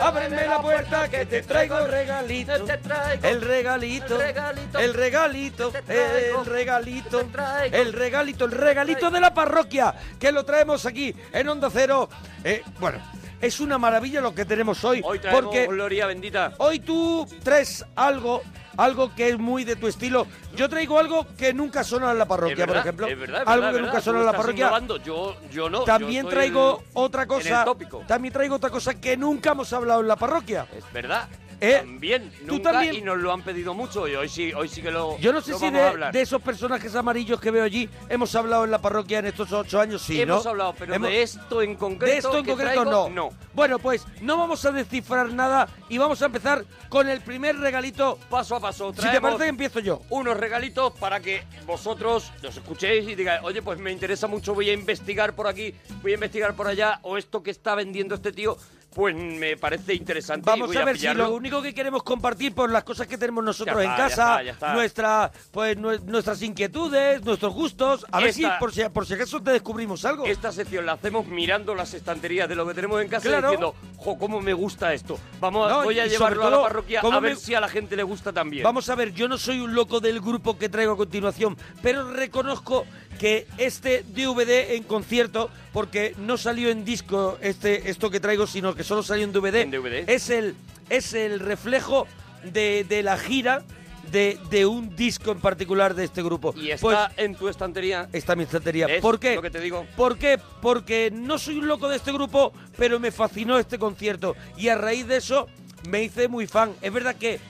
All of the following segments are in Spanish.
Ábreme la puerta que te traigo el regalito. El regalito. El regalito. El regalito. El regalito. El regalito de la parroquia. Que lo traemos aquí en Onda Cero. Eh, bueno. Es una maravilla lo que tenemos hoy. Hoy traemos porque gloria bendita. Hoy tú traes algo, algo que es muy de tu estilo. Yo traigo algo que nunca suena en la parroquia, verdad, por ejemplo. es verdad, es algo verdad, que nunca Tú en la parroquia. Yo, yo no. También yo traigo otra cosa. También traigo otra cosa que nunca hemos hablado en la parroquia. Es verdad. ¿Eh? También, Tú nunca, también. y nos lo han pedido mucho y hoy sí, hoy sí que lo Yo no sé si de, esos personajes amarillos que veo allí hemos hablado en la parroquia en estos ocho años, sí, ¿no? Hemos hablado, pero Hemos- de esto en concreto De esto en concreto traigo, no. Bueno, pues no vamos a descifrar nada y vamos a empezar con el primer regalito. Paso a paso. Si te parece, empiezo yo. Unos regalitos para que vosotros los escuchéis y digáis, oye, pues me interesa mucho, voy a investigar por aquí, voy a investigar por allá, o esto que está vendiendo este tío, pues me parece interesante. y Vamos voy a ver si lo único que queremos compartir por las cosas que tenemos nosotros Ya en ya casa, está, ya está. nuestra pues nue- nuestras inquietudes, nuestros gustos, a ver si Esta- por si por si acaso te descubrimos algo. Esta sección la hacemos mirando las estanterías de lo que tenemos en casa Claro. y diciendo, jo, cómo me gusta esto. Vamos, a- No, voy a y llevarlo a la parroquia cómo a ver me- si a la gente le gusta también. Vamos a ver, yo no soy un loco del grupo que traigo a continuación, pero reconozco que este DVD en concierto, porque no salió en disco este esto que traigo, sino que solo salió en DVD, En DVD. es el es el reflejo de, de la gira de, de un disco en particular de este grupo. Y está Pues en tu estantería. está en mi estantería. ¿Ves ¿Por qué? lo que te digo? ¿Por qué? Porque no soy un loco de este grupo, pero me fascinó este concierto. Y a raíz de eso me hice muy fan. Es verdad que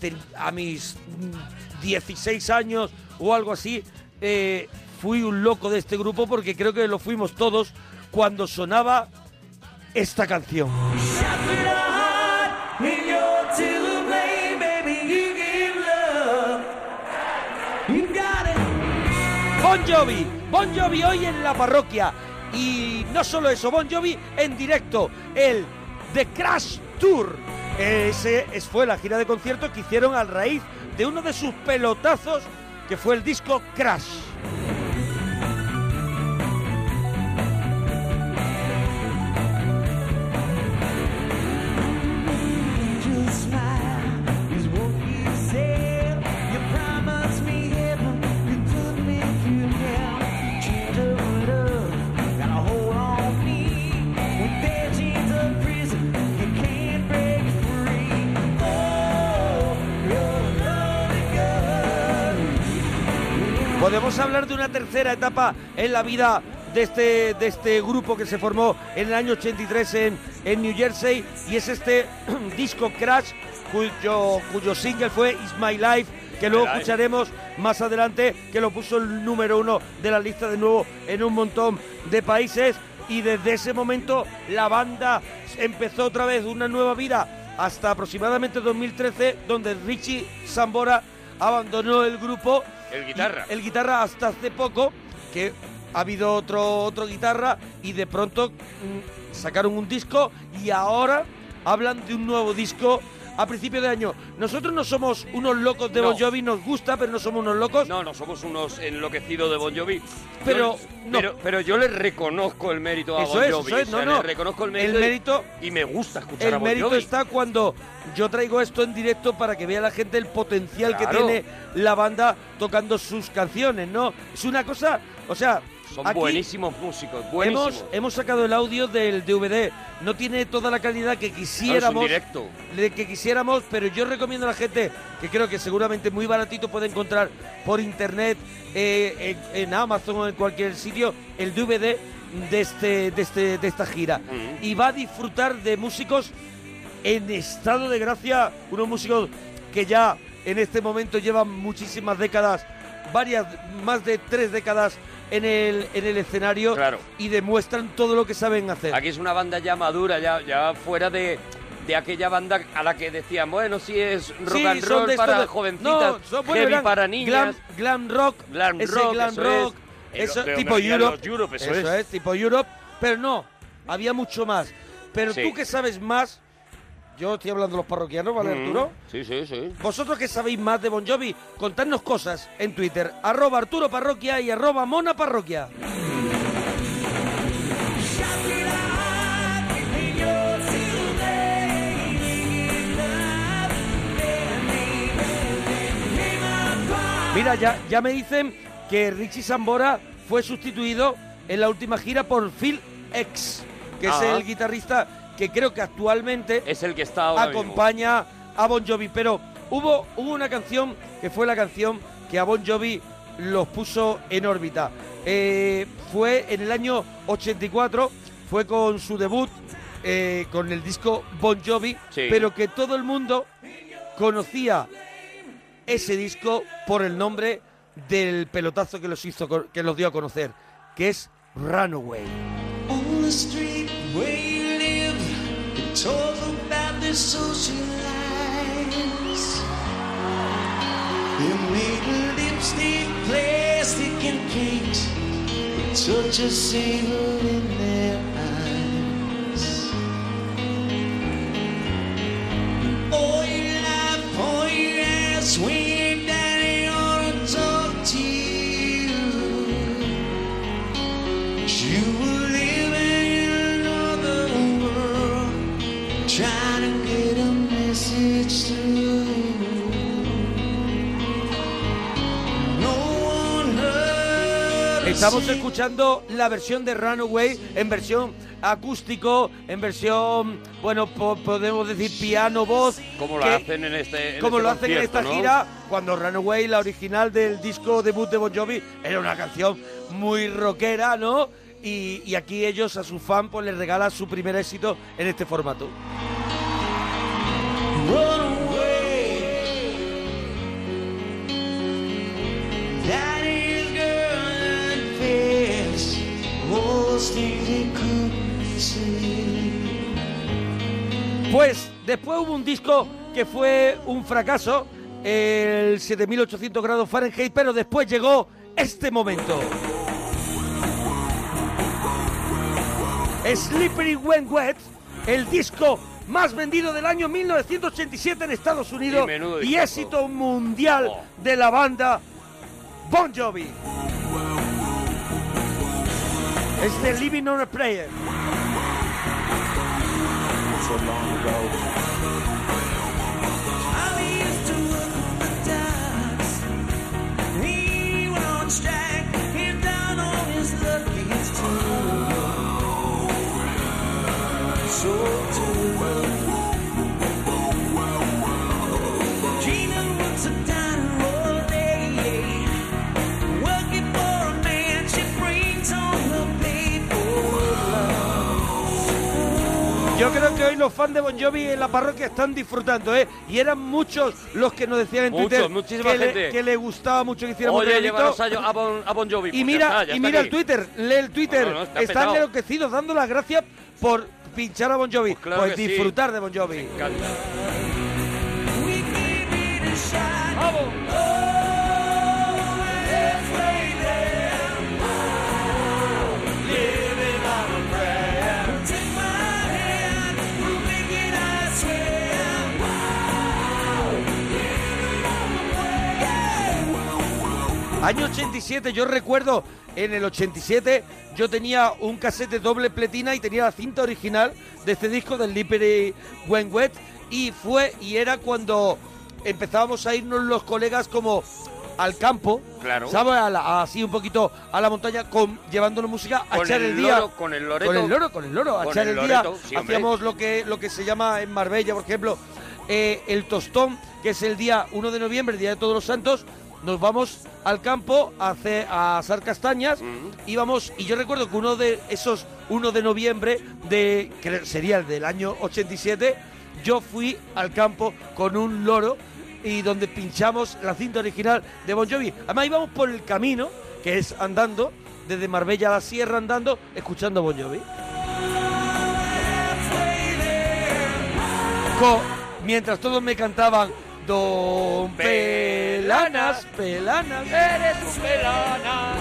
te- a mis mm, 16 años o algo así, eh, fui un loco de este grupo porque creo que lo fuimos todos cuando sonaba esta canción. Bon Jovi, Bon Jovi hoy en la parroquia. Y no solo eso, Bon Jovi en directo, el The Crash Tour. Ese es- fue la gira de conciertos que hicieron a raíz de uno de sus pelotazos, que fue el disco Crash. Podemos hablar de una tercera etapa en la vida de este, de este grupo que se formó en el año 83 en, en New Jersey y es este disco Crash cuyo, cuyo single fue It's My Life que luego escucharemos más adelante que lo puso el número uno de la lista de nuevo en un montón de países y desde ese momento la banda empezó otra vez una nueva vida hasta aproximadamente 2013 donde Richie Sambora abandonó el grupo El guitarra. el guitarra hasta hace poco, que ha habido otro, otro guitarra y de pronto mm, sacaron un disco y ahora hablan de un nuevo disco a principio de año. Nosotros no somos unos locos de No. Bon Jovi, nos gusta, pero no somos unos locos. No, no somos unos enloquecidos de Bon Jovi. Pero, Yo- no. pero, pero yo le reconozco el mérito a Eso Bon es, Jovi. eso es, o sea, no, no. Le reconozco el mérito. El y- mérito- Y, me gusta escuchar a El Bon mérito Jovi. está cuando yo traigo esto en directo para que vea la gente el potencial que tiene la banda tocando sus canciones, ¿no? Es una cosa, o sea, Son aquí buenísimos músicos, buenísimos. Hemos, hemos sacado el audio del DVD. No tiene toda la calidad que quisiéramos. directo. de que quisiéramos, pero yo recomiendo a la gente que creo que seguramente muy baratito puede encontrar por internet, eh, en, en Amazon o en cualquier sitio, el DVD de este, de este, de esta gira. Y va a disfrutar de músicos en estado de gracia, unos músicos que ya en este momento llevan muchísimas décadas, varias, más de tres décadas en el, en el escenario y demuestran todo lo que saben hacer. Aquí es una banda ya madura, ya, ya fuera de, de aquella banda a la que decían, bueno, sí es rock Sí, and roll para de- jovencitas, No, son- bueno, heavy para niñas. Glam, glam rock, Glam ese rock, glam eso rock, es. eso, tipo Europe, eso es. tipo Europe, pero no, había mucho más. Pero Sí. tú que sabes más, yo estoy hablando de los parroquianos, ¿vale, mm. Arturo? Sí, sí, sí. Vosotros que sabéis más de Bon Jovi, contadnos cosas en Twitter. Arroba Arturo Parroquia y arroba Mona Parroquia. Mira, ya, ya me dicen que Richie Sambora fue sustituido en la última gira por Phil X, que es ah. el guitarrista que creo que actualmente Es el que está ahora mismo. acompaña a Bon Jovi. Pero hubo, hubo una canción que fue la canción que a Bon Jovi los puso en órbita. Eh, fue en el año 84, fue con su debut, eh, con el disco Bon Jovi, Sí. pero que todo el mundo conocía ese disco por el nombre del pelotazo que los hizo que los dio a conocer, que es Runaway. On the street they socialize. Their maiden lipstick, plastic, and paint. The touch of sable in their eyes. Oil, oil, sweet. Estamos escuchando la versión de Runaway en versión acústico, en versión, bueno, po- podemos decir piano, voz. Como lo hacen en este en como este lo hacen en esta gira, cuando Runaway, la original del disco debut de Bon Jovi, era una canción muy rockera, ¿no? Y, y aquí ellos a su fan pues les regalan su primer éxito en este formato. Pues después hubo un disco que fue un fracaso, el 7800 grados Fahrenheit, pero después llegó este momento. Slippery When Wet, el disco más vendido del año 1987 en Estados Unidos Y éxito mundial Oh. de la banda Bon Jovi. Es de Living on a Prayer. so long ago. Straight. Yo creo que hoy los fans de Bon Jovi en la parroquia están disfrutando, ¿eh? Y eran muchos los que nos decían en Twitter muchísima que, le, que le gustaba mucho que hiciéramos Oye, llévanos a, a bon, a Bon Jovi. Y pues mira, ya está, ya y mira el. Twitter, lee el Twitter. No, no, está Están enloquecidos dando las gracias por pinchar a Bon Jovi. Pues, claro que sí. disfrutar de Bon Jovi. Encanta. We gave it a shot. ¡Vamos! Año 87, yo recuerdo en el 87 yo tenía un casete doble pletina y tenía la cinta original de este disco del Slippery When Wet y fue y era cuando empezábamos a irnos los colegas como al campo, Claro. ¿sabes? A la- así un poquito a la montaña con llevándonos música a Con echar el el, día loro, con el loreto. con el loro, con el loro, a echar el el, día. sí. Hacíamos lo que lo que se llama en Marbella, por ejemplo, eh, el tostón, que es el día 1 de noviembre, el día de Todos los Santos. Nos vamos al campo a hacer a asar castañas íbamos y yo recuerdo que uno de esos 1 de noviembre de que sería el del año 87 yo fui al campo con un loro y donde pinchamos la cinta original de Bon Jovi. Además íbamos por el camino, que es andando, desde Marbella a la Sierra andando, escuchando Bon Jovi. Co- mientras todos me cantaban Don Pelanas, Pelanas. ¡Eres un pelana!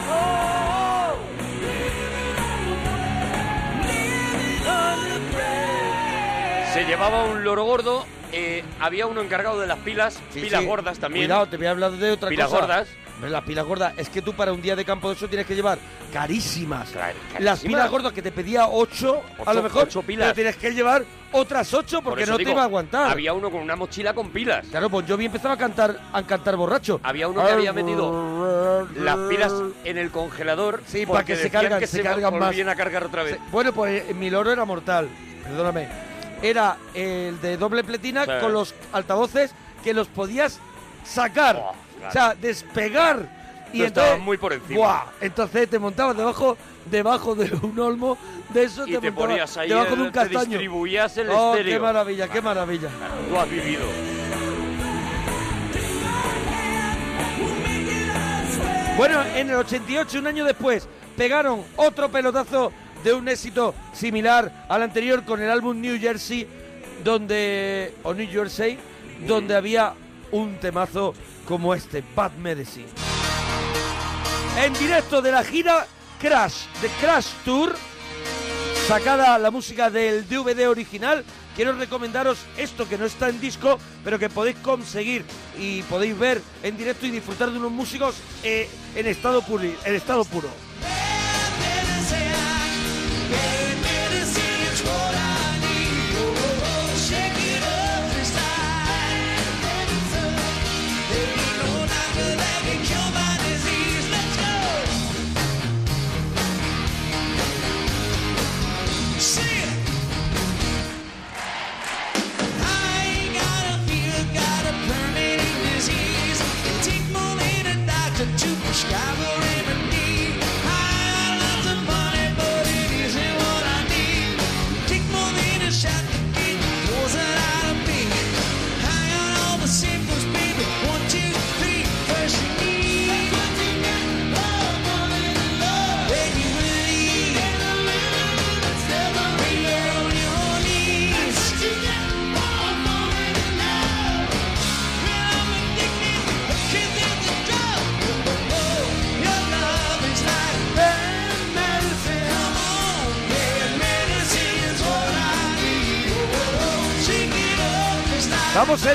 Se llevaba un loro gordo eh, había uno encargado de las pilas, Sí, pilas sí. gordas también. Cuidado, te voy a hablar de otra Pilas cosa. gordas. Las pilas gordas. Es que tú para un día de campo de eso tienes que llevar carísimas. Claro, Las pilas gordas que te pedía ocho, a Ocho- lo mejor. ocho pilas. Pero tienes que llevar otras ocho Por porque eso no digo, te iba a aguantar. Había uno con una mochila con pilas. Claro, pues yo vi empezaba a cantar, a cantar borracho. Había uno que había metido las pilas en el congelador Sí, para que se cargan, que se se cargan más. volvían a cargar otra vez. Sí, Bueno, pues eh, mi loro era mortal, perdóname. Era el de doble pletina Sí. con los altavoces que los podías sacar. Oh, claro. O sea, despegar. Y Tú entonces, muy por encima. ¡buah! Entonces te montabas debajo, debajo de un olmo de eso, Y te montabas ponías ahí, debajo de un te castaño. distribuías el oh, estéreo. qué maravilla, qué maravilla. Tú has vivido. Bueno, en el 88, un año después, pegaron otro pelotazo de un éxito similar al anterior con el álbum New Jersey, donde o New Jersey, donde había un temazo como este, Bad Medicine. En directo de la gira Crash, de Crash Tour, sacada la música del DVD original, quiero recomendaros esto que no está en disco, pero que podéis conseguir y podéis ver en directo y disfrutar de unos músicos eh, en estado puro. En estado puro.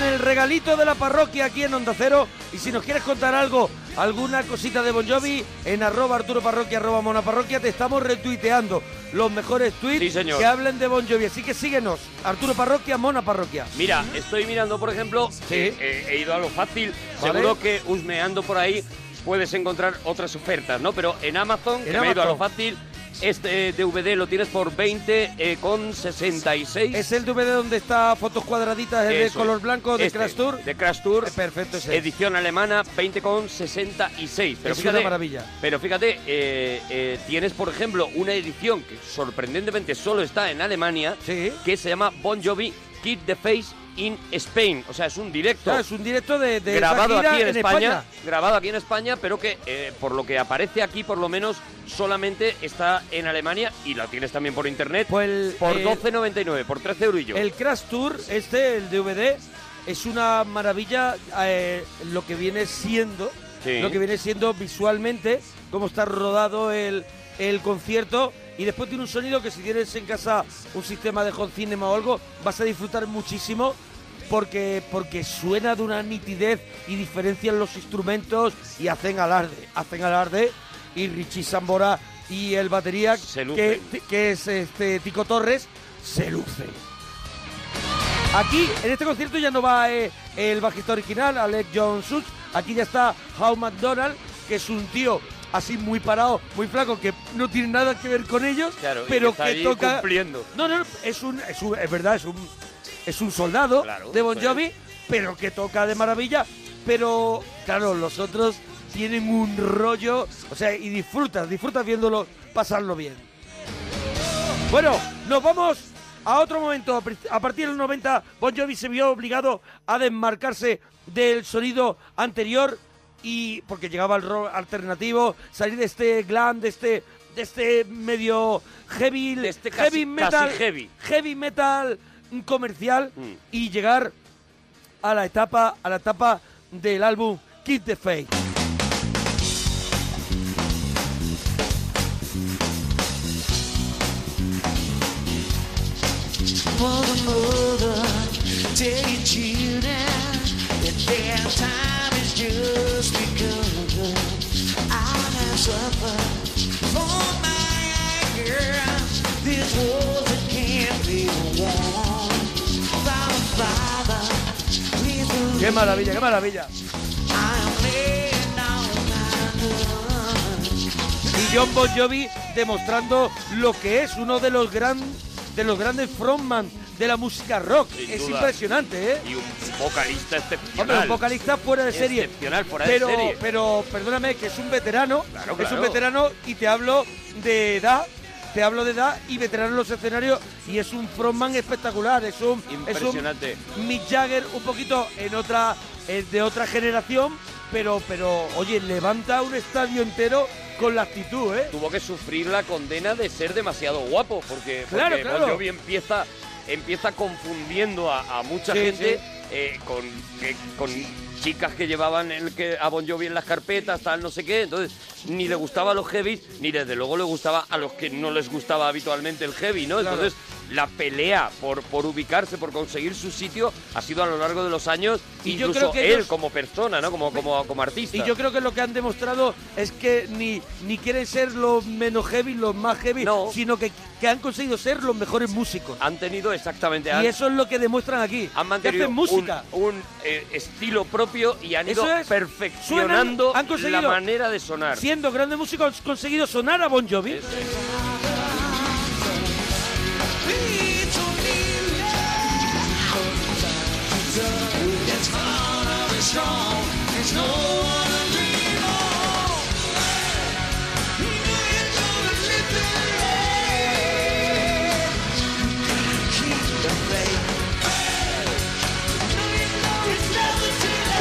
En el regalito de la parroquia aquí en Onda Cero. Y si nos quieres contar algo, alguna cosita de Bon Jovi, en arroba Arturo Parroquia, arroba Mona Parroquia, te estamos retuiteando los mejores tweets Sí, que hablen de Bon Jovi. Así que síguenos, Arturo Parroquia, Mona Parroquia. Mira, estoy mirando, por ejemplo, eh, eh, he ido a lo fácil. Vale. Seguro que husmeando por ahí puedes encontrar otras ofertas, ¿no? Pero en Amazon, que me he ido a lo fácil, este DVD lo tienes por 20 eh, con 66. Es el DVD donde está fotos cuadraditas el de color es. blanco de Este, Crash Tour. De Crash Tour. perfecto, ese es. Edición alemana, 20 con 66. Pero Es fíjate, una maravilla. Pero fíjate, eh, eh, tienes, por ejemplo, una edición que sorprendentemente solo está en Alemania, que se llama Bon Jovi Keep the Face in Spain. O sea, es un directo. Claro, es un directo de, de grabado aquí en, España, grabado aquí en España, pero que eh, por lo que aparece aquí, por lo menos, solamente está en Alemania y lo tienes también por internet por eh, 12.99, por 13 eurillos. El Crash Tour, este, el DVD, es una maravilla eh, lo que viene siendo, Sí. lo que viene siendo visualmente, cómo está rodado el, el concierto. Y después tiene un sonido que si tienes en casa un sistema de home cinema o algo, vas a disfrutar muchísimo porque, porque suena de una nitidez y diferencian los instrumentos y hacen alarde, hacen alarde. Y Richie Sambora y el batería, que, que es este Tico Torres, se luce. Aquí, en este concierto ya no va eh, el bajista original, Alex John Such. Aquí ya está Howe McDonald, que es un tío así muy parado, muy flaco, que no tiene nada que ver con ellos, Claro, y pero que toca. cumpliendo. No, no, es un, es un- es verdad, es un, es un soldado Claro, de Bon pues. Jovi, pero que toca de maravilla. Pero, claro, los otros tienen un rollo, o sea, y disfrutas, disfrutas viéndolo, pasarlo bien. Bueno, nos vamos a otro momento. A partir del 90, Bon Jovi se vio obligado a desmarcarse del sonido anterior y porque llegaba el rock alternativo, salir de este glam, de este de este medio heavy, este casi- heavy metal, casi heavy. heavy metal comercial Mm. y llegar a la etapa a la etapa del álbum Keep the Faith. Mother, mother, Qué maravilla, qué maravilla. Y John Bon Jovi demostrando lo que es uno de los gran, de los grandes frontman de la música rock. Sin es duda. impresionante, ¿eh? Y un vocalista excepcional. Hombre, un vocalista fuera de serie. Excepcional, fuera pero, de serie. pero perdóname, que es un veterano. Claro, Es claro. un veterano y te hablo de edad. Te hablo de edad y veterano en los escenarios y es un frontman espectacular. Es un, Impresionante. Es un Mick Jagger un poquito en otra, de otra generación, pero, pero oye, levanta un estadio entero con la actitud, ¿eh? Tuvo que sufrir la condena de ser demasiado guapo, porque, Claro, porque claro. Bon Jovi empieza, empieza confundiendo a, a mucha Sí, gente sí. eh, con, con chicas que llevaban el que a Bon Jovi en las carpetas, tal, no sé qué. Entonces, ni le gustaba a los heavies, ni desde luego le gustaba a los que no les gustaba habitualmente el heavy, ¿no? Claro. Entonces, la pelea por, por ubicarse, por conseguir su sitio, ha sido a lo largo de los años, Y yo incluso creo que él ellos- como persona, ¿no? Como, como, como artista. Y yo creo que lo que han demostrado es que ni, ni quieren ser los menos heavy, los más heavy, No. sino que, que han conseguido ser los mejores músicos. Han tenido exactamente... Y han- eso es lo que demuestran aquí. han mantenido hacen música. un, un, eh, estilo propio y han ido Eso es. perfeccionando Suenan- han conseguido- la manera de sonar. Siendo grandes músicos, han conseguido sonar a Bon Jovi. Es. It's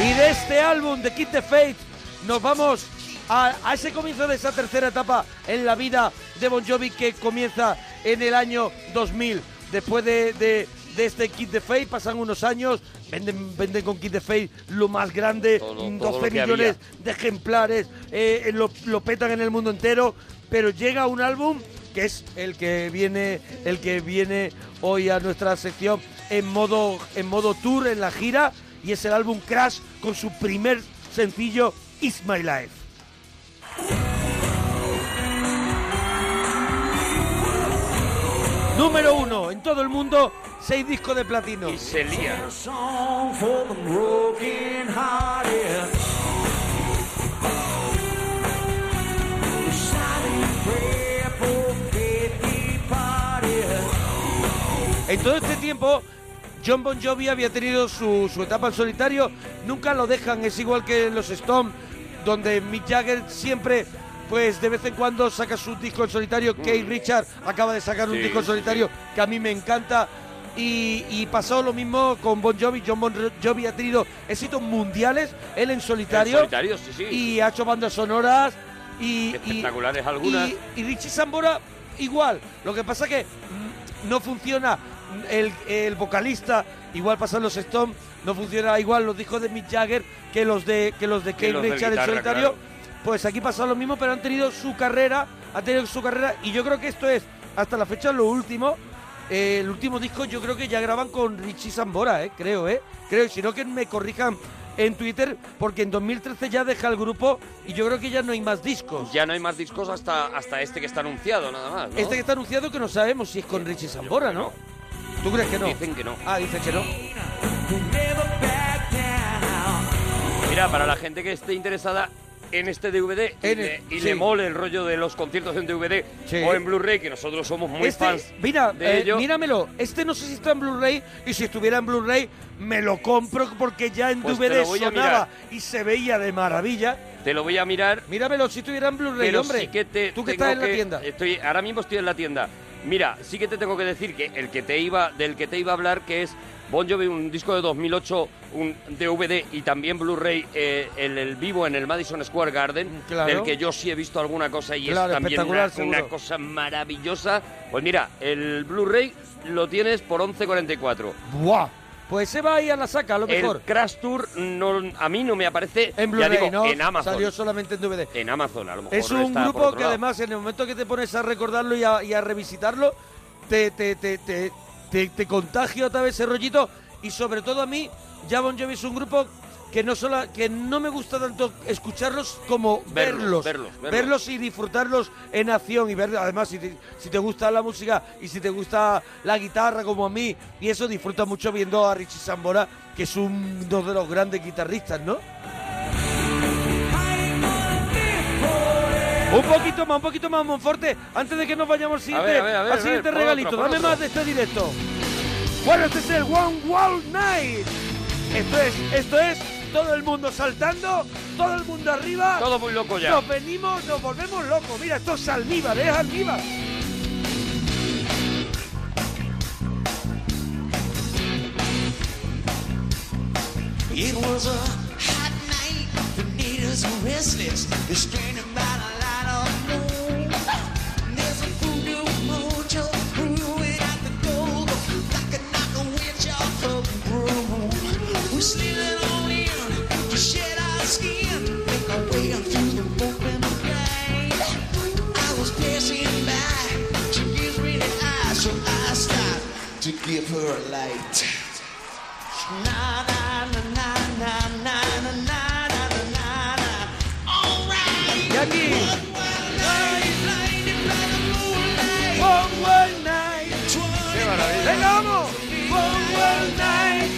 Y de este álbum de Kid the Faith nos vamos a, a ese comienzo de esa tercera etapa en la vida de Bon Jovi que comienza en el año 2000. Después de, de- de este Kid the Faith pasan unos años, venden, venden con Kid the Faith lo más grande, Todo- mm, todo 12 lo que millones había. de ejemplares, eh, lo, lo petan en el mundo entero, pero llega un álbum que es el que viene el que viene hoy a nuestra sección en modo en modo tour en la gira y es el álbum Crash con su primer sencillo It's My Life. Número uno en todo el mundo, seis discos de platino. Y se lía. En todo este tiempo, John Bon Jovi había tenido su, su etapa en solitario. Nunca lo dejan, es igual que los Stones, donde Mick Jagger siempre, pues de vez en cuando saca su disco en solitario. Keith Richard acaba de sacar un Sí, disco en solitario que a mí me encanta. Y, y pasó lo mismo con Bon Jovi. John Bon Jovi ha tenido éxitos mundiales, él en solitario. En solitario, sí, sí. Y ha hecho bandas sonoras. Y, y- Espectaculares algunas. y- y Richie Sambora igual. Lo que pasa que mm, no funciona el, el vocalista, igual pasan los Stones, no funciona igual los discos de Mick Jagger que los de que los de de Richards en solitario. claro. Pues aquí pasa lo mismo, pero han tenido su carrera, han tenido su carrera y yo creo que esto es hasta la fecha lo último. Eh, el último disco yo creo que ya graban con Richie Sambora, eh, creo, eh. Creo, si no que me corrijan en Twitter, porque en 2013 ya deja el grupo y yo creo que ya no hay más discos. Ya no hay más discos hasta, hasta este que está anunciado, nada más. ¿no? Este que está anunciado que no sabemos si es con Richie Sambora, ¿no? ¿Tú crees que no? Dicen que no. Ah, dicen que no. Mira, para la gente que esté interesada en este DVD y, En le, sí. mole el rollo de los conciertos en DVD Sí. o en Blu-ray, que nosotros somos muy este, fans mira, de eh, ello. míramelo. Este no sé si está en Blu-ray y si estuviera en Blu-ray me lo compro porque ya en Pues te DVD lo voy a sonaba mirar. y se veía de maravilla. Te lo voy a mirar, Míramelo si estuviera en Blu-ray, pero hombre. sí que te Tú que tengo estás en la tienda. Estoy, ahora mismo estoy en la tienda. Mira, sí que te tengo que decir que el que te iba, del que te iba a hablar, que es Bon Jovi, un disco de 2008, un DVD y también Blu-ray, eh, el, el vivo en el Madison Square Garden, Claro. del que yo sí he visto alguna cosa y Claro, es también una, una cosa maravillosa. Pues mira, el Blu-ray lo tienes por 11.44. ¡Buah! Pues se va a la saca, a lo mejor. El Crash Tour no, a mí no me aparece, En Blu-ray, digo, ¿no? en Amazon. Salió solamente en DVD. En Amazon, a lo mejor Es un está por grupo otro que lado. además en el momento que te pones a recordarlo y a, y a revisitarlo, te, te, te, te, te, te contagia otra vez ese rollito y sobre todo a mí, ya Bon Jovi es un grupo que no solo que no me gusta tanto escucharlos como Verlos, verlos, verlos, verlos. y disfrutarlos en acción y ver además si te, si te gusta la música y si te gusta la guitarra como a mí y eso disfruta mucho viendo a Richie Sambora que es un- uno de los grandes guitarristas, ¿no? Un poquito más, un poquito más, Monforte, antes de que nos vayamos al siguiente, a ver, a ver, al a siguiente ver, regalito. otro, Dame otro. más de este directo. Bueno, este es el One Wall Night. Esto es, esto es todo el mundo saltando, todo el mundo arriba. Todo muy loco ya. Nos venimos, nos volvemos locos. Mira, esto es almíbar, es almíbar. It was a hot night. The natives were restless. They're straining give her a light. Na na na na na na na na na na na. All right. Y aquí. One Night. ¡Qué maravilla! Venga, vamos. One Wall Night.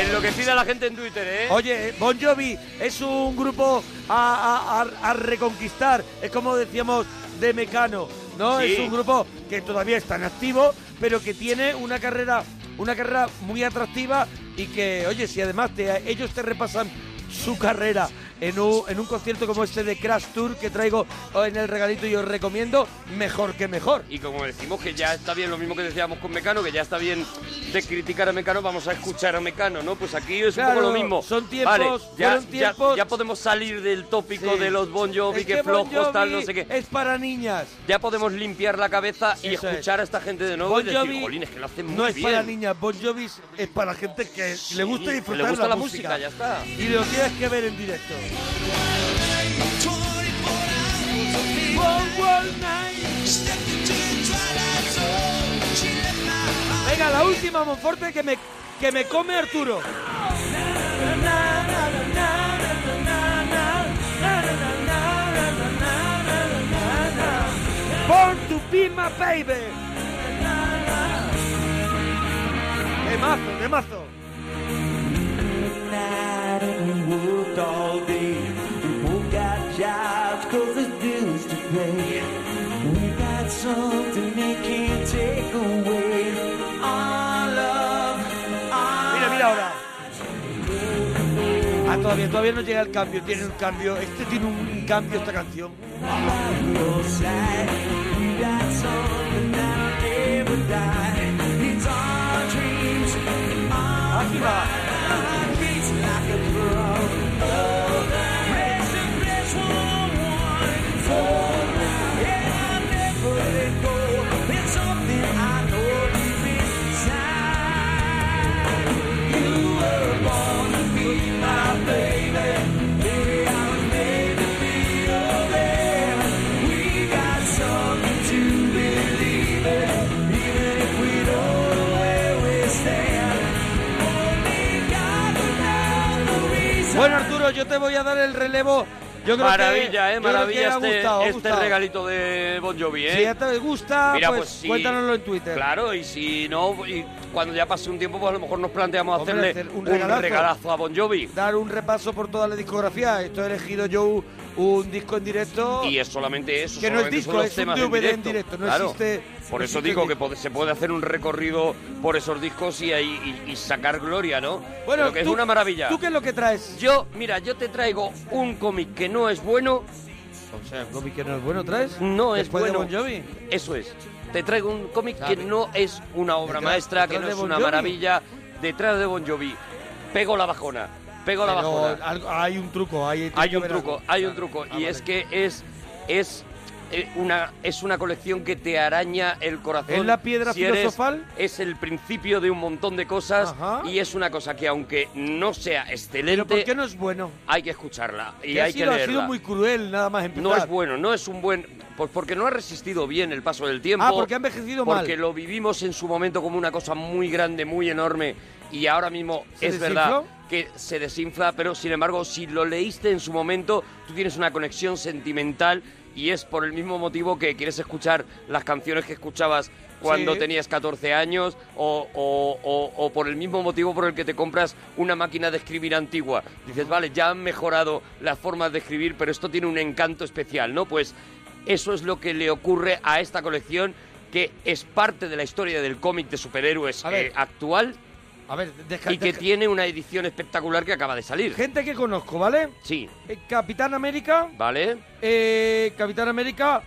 Enloquecida la gente en Twitter, ¿eh? Oye, Bon Jovi es un grupo a, a- a- a reconquistar. Es como decíamos de Mecano, ¿no? Sí. Es un grupo que todavía está en activo, pero que tiene una carrera, una carrera muy atractiva y que, oye, si además te- ellos te repasan su carrera en un, en un concierto como este de Crash Tour que traigo en el regalito y os recomiendo, mejor que mejor. Y como decimos que ya está bien, lo mismo que decíamos con Mecano, que ya está bien de criticar a Mecano, vamos a escuchar a Mecano, ¿no? Pues aquí es Claro, un poco lo mismo. son tiempos, Vale, ya, tiempos- Ya, podemos salir del tópico Sí. de los Bon Jovi, Es que, Bon flojos, tal, no sé qué. Es para niñas. Ya podemos limpiar la cabeza y Eso es. escuchar a esta gente de nuevo Bon y decir, jolín, es que lo hacen muy no es bien. para niñas, Bon Jovi es- es para gente que le gusta que disfrutar le gusta la, la música, ya está. Y lo tienes que ver en directo. Venga, la última, Monforte, que me, que me come Arturo. Born to be my baby. De mazo, de mazo. Mira, mira ahora. Ah, todavía, todavía no llega el cambio. Tiene un cambio. Este tiene un cambio esta canción. real side. Bueno, Arturo, yo te voy a dar el relevo. Yo creo Maravilla, que, eh, creo que maravilla ha este, gustado, este gustado. regalito de Bon Jovi, ¿eh? Si ya te gusta, Mira, pues, pues sí. cuéntanoslo en Twitter. Claro, y si no, y cuando ya pase un tiempo, pues a lo mejor nos planteamos Hombre, hacerle hacer un un regalazo. a Bon Jovi. Dar un repaso por toda la discografía. Esto he elegido yo un disco en directo. Y es solamente eso. Que no es disco, es un DVD en directo, no Claro. existe- Por eso digo que se puede hacer un recorrido por esos discos y, ahí- y- y sacar gloria, ¿no? Bueno, Pero que tú- es una maravilla. ¿Tú qué es lo que traes? Yo, mira, yo te traigo un cómic que no es bueno, O sea, el cómic que no es bueno, ¿traes? no es bueno. de Bon Jovi. Eso es. Te traigo un cómic que no es una obra maestra, que no es Bon una maravilla. Detrás de Bon Jovi. Pego la bajona. Pego la Pero bajona. hay un truco. Hay, Hay un truco, algo. hay un Ah, truco. ah, y vale. es que es, es, una, es una colección que te araña el corazón. ¿Es la piedra Si eres- filosofal? es el principio de un montón de cosas. Ajá. Y es una cosa que aunque no sea Pero excelente, ¿por qué no es bueno? hay que escucharla. Y ha hay que sido, ha leerla. sido muy cruel nada más empezar. No es bueno, no es un buen... Pues porque no ha resistido bien el paso del tiempo. Ah, porque ha envejecido mal. Porque lo vivimos en su momento como una cosa muy grande, muy enorme. y ahora mismo ¿Se es desinfló? verdad que se desinfla, pero sin embargo, si lo leíste en su momento, tú tienes una conexión sentimental y es por el mismo motivo que quieres escuchar las canciones que escuchabas cuando Sí. tenías 14 años o, o- o- o por el mismo motivo por el que te compras una máquina de escribir antigua. Dices, vale, ya han mejorado las formas de escribir, pero esto tiene un encanto especial, ¿no? Pues eso es lo que le ocurre a esta colección que es parte de la historia del cómic de superhéroes eh, actual A ver, deja, y que tiene una edición espectacular que acaba de salir. gente que conozco, ¿vale? Sí, Eh, Capitán América, ¿vale? eh, Capitán América,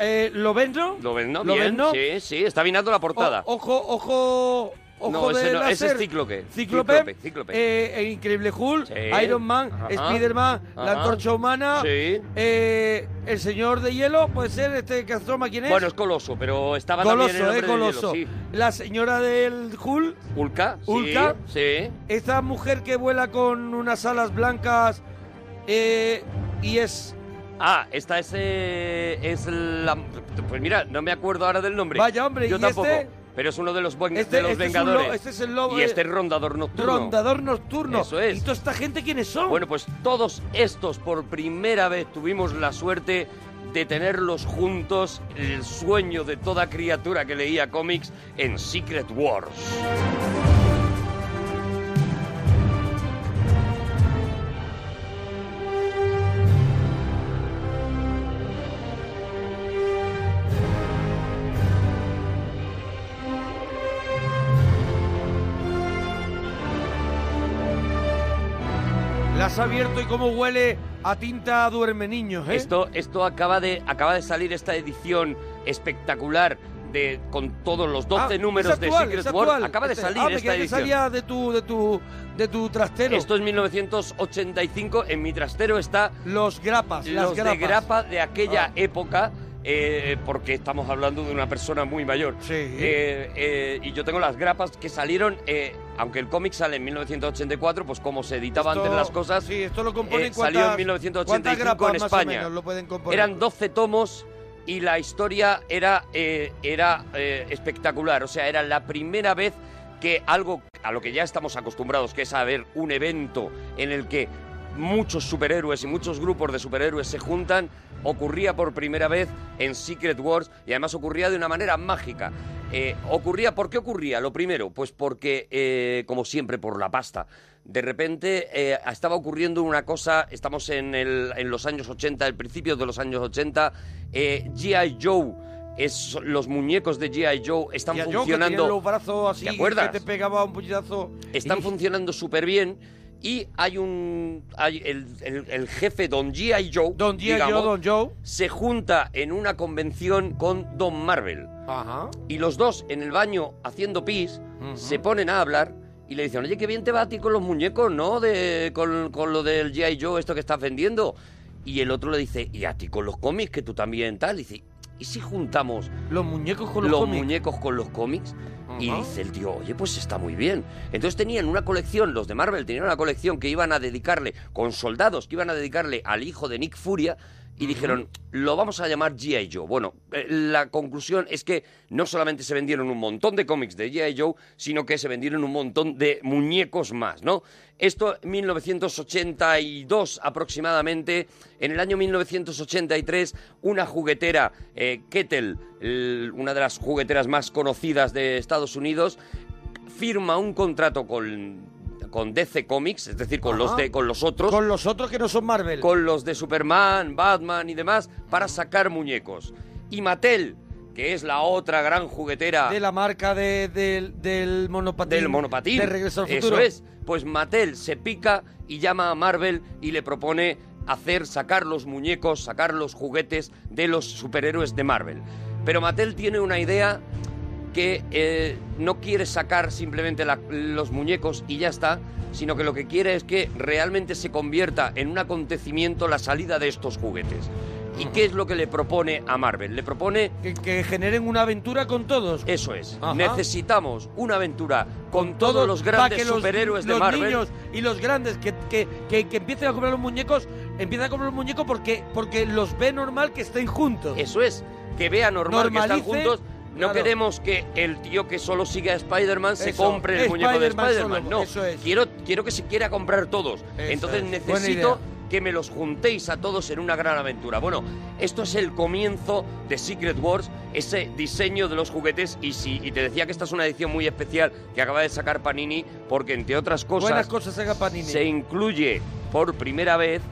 eh, lo vendo. ¿Lo ven, no? ¿Lo Bien, ven, no? sí, sí, está vinando la portada. O- ojo, ojo, ojo No, ese de no, ese es. Cíclope. Cíclope, Cíclope, Cíclope. eh, el Increíble Hulk, Sí. Iron Man, Ajá. Spider-Man, la. Antorcha Humana, Sí. eh, el Señor de Hielo, puede ser este asoma, ¿quién es? Bueno, es Coloso, pero estaba Coloso, también el hombre eh, de Coloso. hielo, La señora del Hulk, sí. Ulca, sí, esta mujer que vuela con unas alas blancas eh, y es... Ah, esta es, eh, es la... Pues mira, no me acuerdo ahora del nombre. Vaya, hombre, Yo ¿y tampoco. este? Pero es uno de los, buen- Este- de los este es Vengadores. lo- este es el lobo Y este es Rondador Nocturno. Rondador nocturno. Eso es. ¿Y toda esta gente quiénes son? Bueno, pues todos estos por primera vez tuvimos la suerte de tenerlos juntos, el sueño de toda criatura que leía cómics en Secret Wars. Has abierto y cómo huele a tinta duerme niños, ¿eh? Esto, esto acaba de, acaba de salir esta edición espectacular de con todos los 12 Ah, números es de actual, Secret actual. Acaba de Este- salir ah, me esta creía que edición. salía de tu, de tu, de tu trastero. Esto es 1985. En mi trastero está Los grapas, las los grapas. de grapa de aquella Ah. época. Eh, porque estamos hablando de una persona muy mayor. Sí. Eh, eh, y yo tengo las grapas que salieron, eh, aunque el cómic sale en 1984, pues como se editaban Esto- antes las cosas, Sí, esto lo componen eh, salió en cuántas- 1985 cuántas grapas en más o España. menos lo pueden? Eran 12 tomos y la historia era, eh, era eh, espectacular. O sea, era la primera vez que algo a lo que ya estamos acostumbrados, que es a ver un evento en el que muchos superhéroes y muchos grupos de superhéroes se juntan, ocurría por primera vez en Secret Wars y además ocurría de una manera mágica. Eh, ocurría, ¿por qué ocurría? Lo primero, pues porque, eh, como siempre, por la pasta. De repente eh, estaba ocurriendo una cosa, estamos en, el- en los años 80, el principio de los años 80, eh, G.I. Joe, es, los muñecos de G.I. Joe están Joe, que funcionando tenía los brazos así, ¿Te acuerdas? que te pegaba un puñetazo. están Y- funcionando súper bien y hay un hay el, el- el jefe Don G.I. Joe Don G.I. Joe, Don Joe. se junta en una convención con Don Marvel Ajá. y los dos en el baño haciendo pis se ponen a hablar y le dicen oye qué bien te va a ti con los muñecos no de con, con lo del G.I. Joe esto que estás vendiendo y el otro le dice y a ti con los cómics que tú también tal dice y si juntamos Los muñecos con los, los cómics. muñecos con los cómics. Y dice el tío, oye, pues está muy bien. Entonces tenían una colección, los de Marvel tenían una colección que iban a dedicarle, con soldados que iban a dedicarle al hijo de Nick Furia, y dijeron, lo vamos a llamar G.I. Joe. Bueno, eh, la conclusión es que no solamente se vendieron un montón de cómics de G.I. Joe, sino que se vendieron un montón de muñecos más, ¿no? Esto en 1982 aproximadamente. En el año 1983, una juguetera, eh, Kettle, el- una de las jugueteras más conocidas de Estados Unidos, firma un contrato con, con DC Comics, es decir, con Ajá. los, de, con los otros, Con los otros que no son Marvel. con los de Superman, Batman y demás, para sacar muñecos. Y Mattel, que es la otra gran juguetera De la marca de- del- del monopatín. del monopatín. De Regreso al Futuro. Eso es. Pues Mattel se pica y llama a Marvel y le propone hacer, sacar los muñecos, sacar los juguetes de los superhéroes de Marvel. Pero Mattel tiene una idea que eh, no quiere sacar simplemente la- los muñecos y ya está, sino que lo que quiere es que realmente se convierta en un acontecimiento la salida de estos juguetes. ¿Y qué es lo que le propone a Marvel? Le propone Que, que generen una aventura con todos. eso es. Ajá. Necesitamos una aventura con todos los grandes que los- superhéroes de Marvel. niños y los grandes que, que, que, empiecen a comprar los muñecos, empiezan a comprar los muñecos porque, porque los ve normal que estén juntos. Eso es. Que vea normal que están juntos. No claro. queremos que el tío que solo sigue a Spider-Man se Eso, compre el muñeco de Spider-Man No, eso es. quiero, quiero que se quiera comprar todos. Entonces es, necesito que me los juntéis a todos en una gran aventura. Bueno, esto es el comienzo de Secret Wars, ese diseño de los juguetes. Y, si, y te decía que esta es una edición muy especial que acaba de sacar Panini, porque entre otras cosas, Buenas cosas haga Panini. se incluye por primera vez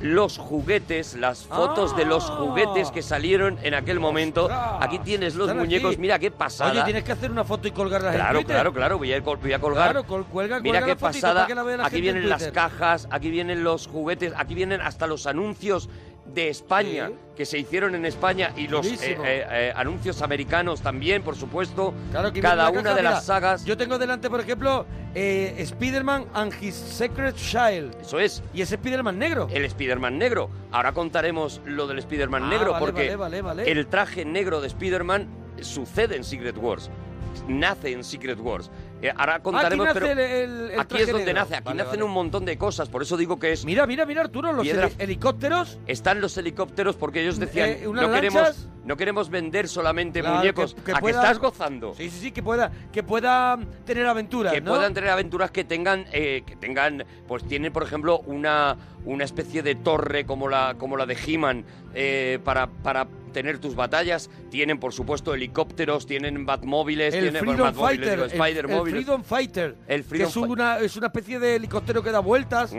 los juguetes, las fotos de los Ah. juguetes que salieron en aquel momento. Ostras, Aquí tienes los muñecos, aquí. mira qué pasada. Oye, tienes que hacer una foto y colgarlas en Claro, Twitter. claro, claro, voy a, col- voy a colgar. Claro, col- cuelga, Mira cuelga qué pasada. para que la vea la aquí en vienen las cajas, aquí vienen los juguetes, aquí vienen hasta los anuncios de España Sí. que se hicieron en España y los eh, eh, eh, anuncios americanos también, por supuesto. Claro, que Cada una caja, de mira, las sagas. Yo tengo delante, por ejemplo, eh, Spider-Man and His Secret Child. Eso es. Y ese Spider-Man negro. El Spider-Man negro. Ahora contaremos lo del Spider-Man Ah, negro vale, porque vale, vale, vale. el traje negro de Spider-Man sucede en Secret Wars. Nace en Secret Wars. Eh, ahora contaremos, nace pero el- el- el aquí es donde negro. nace. Aquí Vale, nacen vale. un montón de cosas. Por eso digo que es. Mira, mira, mira, Arturo, los Piedra- helicópteros. Están los helicópteros porque ellos decían Eh, no queremos no queremos vender solamente Claro, muñecos. que- que a pueda- que estás gozando. Sí, sí, sí, que pueda, que pueda tener aventuras, que ¿no? puedan tener aventuras que tengan eh, que tengan pues tienen por ejemplo una una especie de torre como la como la de He-Man eh, para para tener tus batallas. Tienen por supuesto helicópteros tienen batmóviles el tienen Freedom Batmóviles, Fighter, digo, el. Freedom Fighter, El que Freedom es Fi- una, es una especie de helicóptero que da vueltas.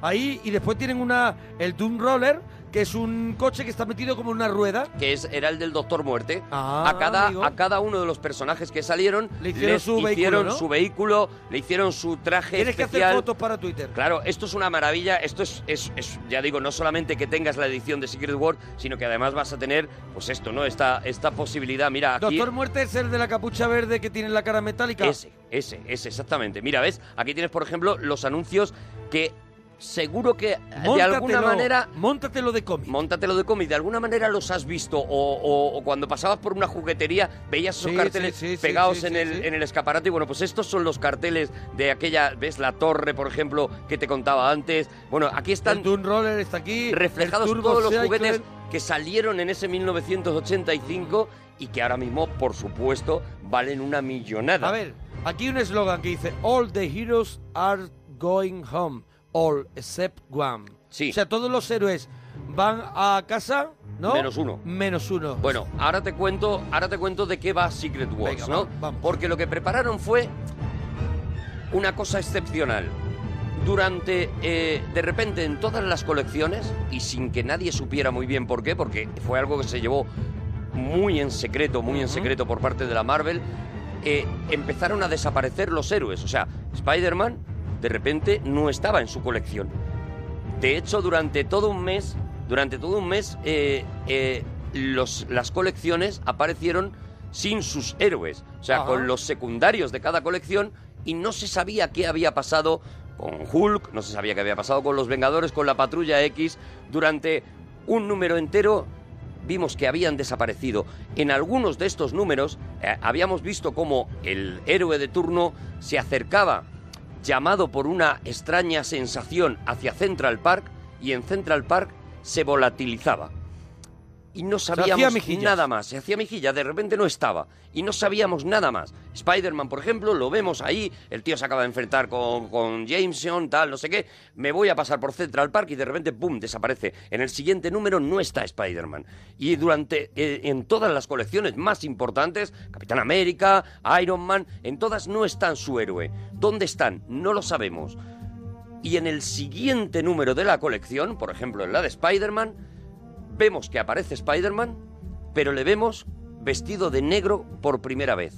Ahí y después tienen una el Doom Roller, que es un coche que está metido como en una rueda. que es era el del Doctor Muerte Ah, a cada amigo. a cada uno de los personajes que salieron Le hicieron les su vehículo, hicieron ¿no? su vehículo le hicieron su traje Tienes que hacer fotos para Twitter. Claro, esto es una maravilla. Esto es, es- es, ya digo, no solamente que tengas la edición de Secret World, sino que además vas a tener, pues esto, ¿no? Esta, esta posibilidad. Mira, aquí. Doctor Muerte es el de la capucha verde que tiene la cara metálica. Ese, ese, ese, exactamente. Mira, ¿ves? Aquí tienes, por ejemplo, los anuncios que seguro que de alguna manera. Móntatelo de cómic. Móntatelo de cómic, de alguna manera los has visto o, o- o cuando pasabas por una juguetería veías esos Sí, carteles sí, sí, sí, pegados en, el, en el escaparate y bueno, pues estos son los carteles de aquella, ¿ves? La torre, por ejemplo, que te contaba antes. Bueno, aquí están el Roller está aquí. reflejados todos los juguetes que salieron en ese 1985 y que ahora mismo, por supuesto, valen una millonada. A ver, aquí un eslogan que dice All the heroes are going home, all except one. Sí. O sea, todos los héroes van a casa, ¿no? Menos uno. Menos uno. Bueno, ahora te cuento, ahora te cuento de qué va Secret Wars, Venga, ¿no? vamos. Porque lo que prepararon fue una cosa excepcional. Durante, eh, de repente, en todas las colecciones, y sin que nadie supiera muy bien por qué, porque fue algo que se llevó muy en secreto, muy en secreto por parte de la Marvel, eh, empezaron a desaparecer los héroes. O sea, Spider-Man, de repente, no estaba en su colección. De hecho, durante todo un mes, durante todo un mes, eh, eh, los, las colecciones aparecieron sin sus héroes, o sea, Ajá. con los secundarios de cada colección y no se sabía qué había pasado con Hulk, no se sabía qué había pasado con los Vengadores, con la Patrulla X. Durante un número entero vimos que habían desaparecido. En algunos de estos números eh, habíamos visto cómo el héroe de turno se acercaba llamado por una extraña sensación hacia Central Park y en Central Park se volatilizaba. Y no sabíamos nada más. Se hacía mejilla, de repente no estaba. Y no sabíamos nada más. Spider-Man, por ejemplo, lo vemos ahí. El tío se acaba de enfrentar con, con Jameson, tal, no sé qué. Me voy a pasar por Central Park y de repente, ¡pum!, desaparece. En el siguiente número no está Spider-Man. Y durante, eh, en todas las colecciones más importantes, Capitán América, Iron Man, en todas no están su héroe. ¿Dónde están? No lo sabemos. Y en el siguiente número de la colección, por ejemplo en la de Spider-Man, vemos que aparece Spider-Man, pero le vemos vestido de negro por primera vez.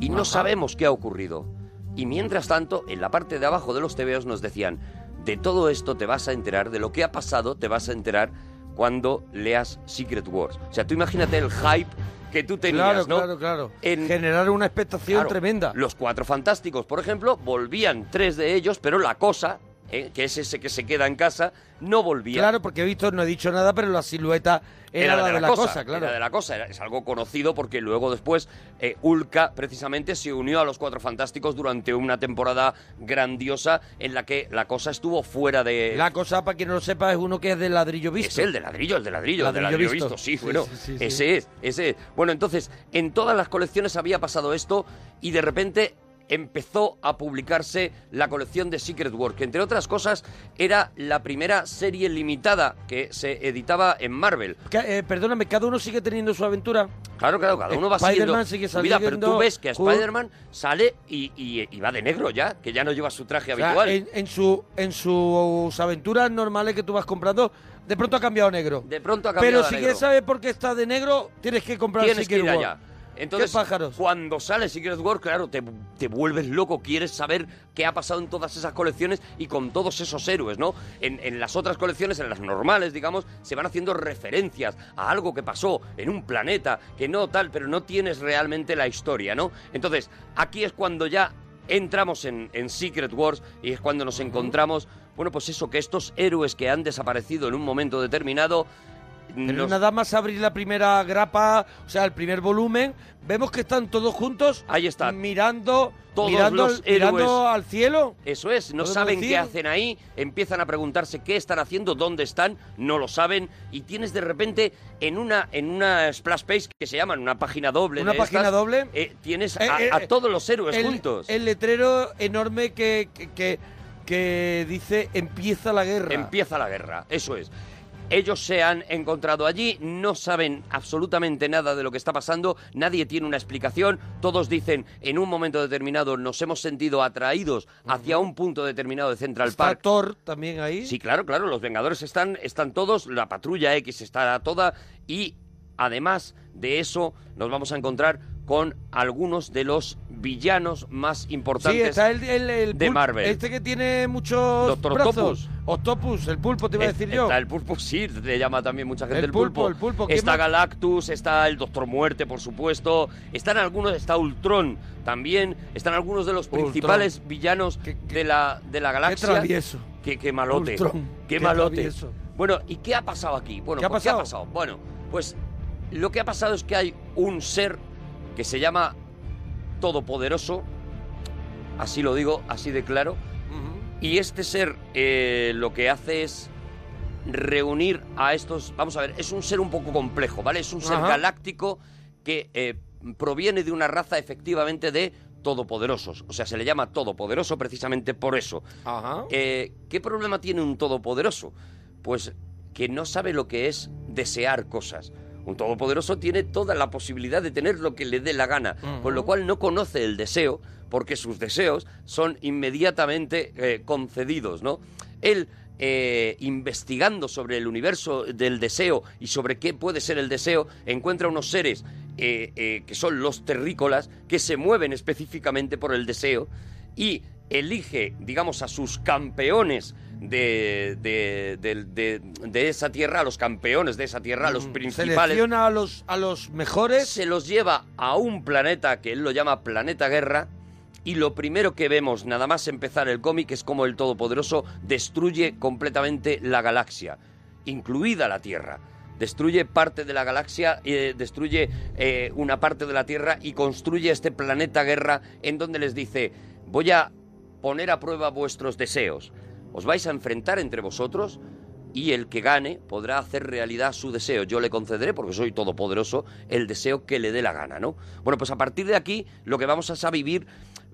Y no Ajá. sabemos qué ha ocurrido. Y mientras tanto, en la parte de abajo de los tebeos nos decían, de todo esto te vas a enterar, de lo que ha pasado te vas a enterar cuando leas Secret Wars. O sea, tú imagínate el hype que tú tenías, claro, ¿no? claro, claro. En- Generar una expectación Claro, tremenda. Los cuatro fantásticos, por ejemplo, volvían tres de ellos, pero la cosa eh, que es ese que se queda en casa, no volvía. Claro, porque he visto, no he dicho nada, pero la silueta era, la de la, cosa, claro. Era de la cosa, era- es algo conocido porque luego después eh, Ulka precisamente se unió a los Cuatro Fantásticos durante una temporada grandiosa en la que la cosa estuvo fuera de... La cosa, para quien no lo sepa, es uno que es de ladrillo visto. Es el de ladrillo, el de ladrillo, el de Ladrillo visto. visto, sí, Sí, bueno, sí, sí, sí. ese es, ese es. Bueno, entonces, en todas las colecciones había pasado esto y de repente empezó a publicarse la colección de Secret War, que entre otras cosas era la primera serie limitada que se editaba en Marvel. Eh, perdóname, cada uno sigue teniendo su aventura. Claro, claro, cada uno va Spider-Man siguiendo sigue su vida, pero tú ves que a Spider-Man sale y, y- y va de negro ya, que ya no lleva su traje O sea, habitual. en, en su, en sus aventuras normales que tú vas comprando, de pronto ha cambiado a negro. De pronto ha cambiado Pero si negro. quieres saber por qué está de negro, tienes que comprar Tienes que Secret ir War. Entonces, ¿Qué pájaros? cuando sale Secret War, claro, te, te vuelves loco, quieres saber qué ha pasado en todas esas colecciones y con todos esos héroes, ¿no? En, en las otras colecciones, en las normales, digamos, se van haciendo referencias a algo que pasó en un planeta, que no tal, pero no tienes realmente la historia, ¿no? Entonces, aquí es cuando ya entramos en, en Secret Wars y es cuando nos encontramos, bueno, pues eso, que estos héroes que han desaparecido en un momento determinado... Pero nos- nada más abrir la primera grapa, o sea, el primer volumen, vemos que están todos juntos. Ahí están. Mirando, Todos mirando, los mirando héroes. al cielo. Eso es, no ¿Podemos saben qué hacen ahí, empiezan a preguntarse qué están haciendo, dónde están, no lo saben, y tienes de repente en una, en una splash page que se llama, una página doble. Una de página estas, doble. eh, tienes Eh, a, eh, a todos los héroes el, juntos. El letrero enorme que, que, que, que dice empieza la guerra. Empieza la guerra, eso es. Ellos se han encontrado allí, no saben absolutamente nada de lo que está pasando, nadie tiene una explicación, todos dicen en un momento determinado nos hemos sentido atraídos hacia un punto determinado de Central Está Park. Thor también ahí. Sí, claro, claro, los Vengadores están, están todos, la patrulla X está toda y además de eso nos vamos a encontrar con algunos de los villanos más Sí, importantes está el, el, el de Marvel. Este que tiene muchos Doctor brazos. Octopus, el pulpo te iba a decir yo. Está el pulpo, sí, le llama también mucha gente El el, pulpo. pulpo, el pulpo, ¿qué Está? Galactus, está el Doctor Muerte, por supuesto. Están algunos, está Ultron también. Están algunos de los Ultron. principales villanos Qué- qué- de, la, de la Qué galaxia. travieso. Qué, qué malote. Ultron, qué, qué malote. travieso. Bueno, ¿y qué ha pasado aquí? Bueno, ¿Qué ha pues, pasado? Bueno, pues lo que ha pasado es que hay un ser que se llama Todopoderoso. Así lo digo, así de claro. Y este ser eh, lo que hace es reunir a estos... Vamos a ver, es un ser un poco complejo, ¿vale? Es un ser Ajá. galáctico que eh, proviene de una raza efectivamente de todopoderosos. O sea, se le llama todopoderoso precisamente por eso. Ajá. Eh, ¿Qué problema tiene un todopoderoso? Pues que no sabe lo que es desear cosas. Un todopoderoso tiene toda la posibilidad de tener lo que le dé la gana, con lo cual no conoce el deseo, porque sus deseos son inmediatamente eh, concedidos, ¿no? Él, eh, investigando sobre el universo del deseo y sobre qué puede ser el deseo, encuentra unos seres eh, eh, que son los terrícolas, que se mueven específicamente por el deseo, y elige, digamos, a sus campeones de, de, de- de- esa tierra, a los campeones de esa tierra, a los principales, Selecciona a los, a los mejores. se los lleva a un planeta que él lo llama Planeta Guerra. Y lo primero que vemos, nada más empezar el cómic, es como el Todopoderoso destruye completamente la galaxia, incluida la Tierra. Destruye parte de la galaxia, eh, destruye eh, una parte de la Tierra y construye este planeta guerra en donde les dice, voy a poner a prueba vuestros deseos. Os vais a enfrentar entre vosotros y el que gane podrá hacer realidad su deseo. Yo le concederé, porque soy todopoderoso, el deseo que le dé la gana, ¿no? Bueno, pues a partir de aquí lo que vamos a vivir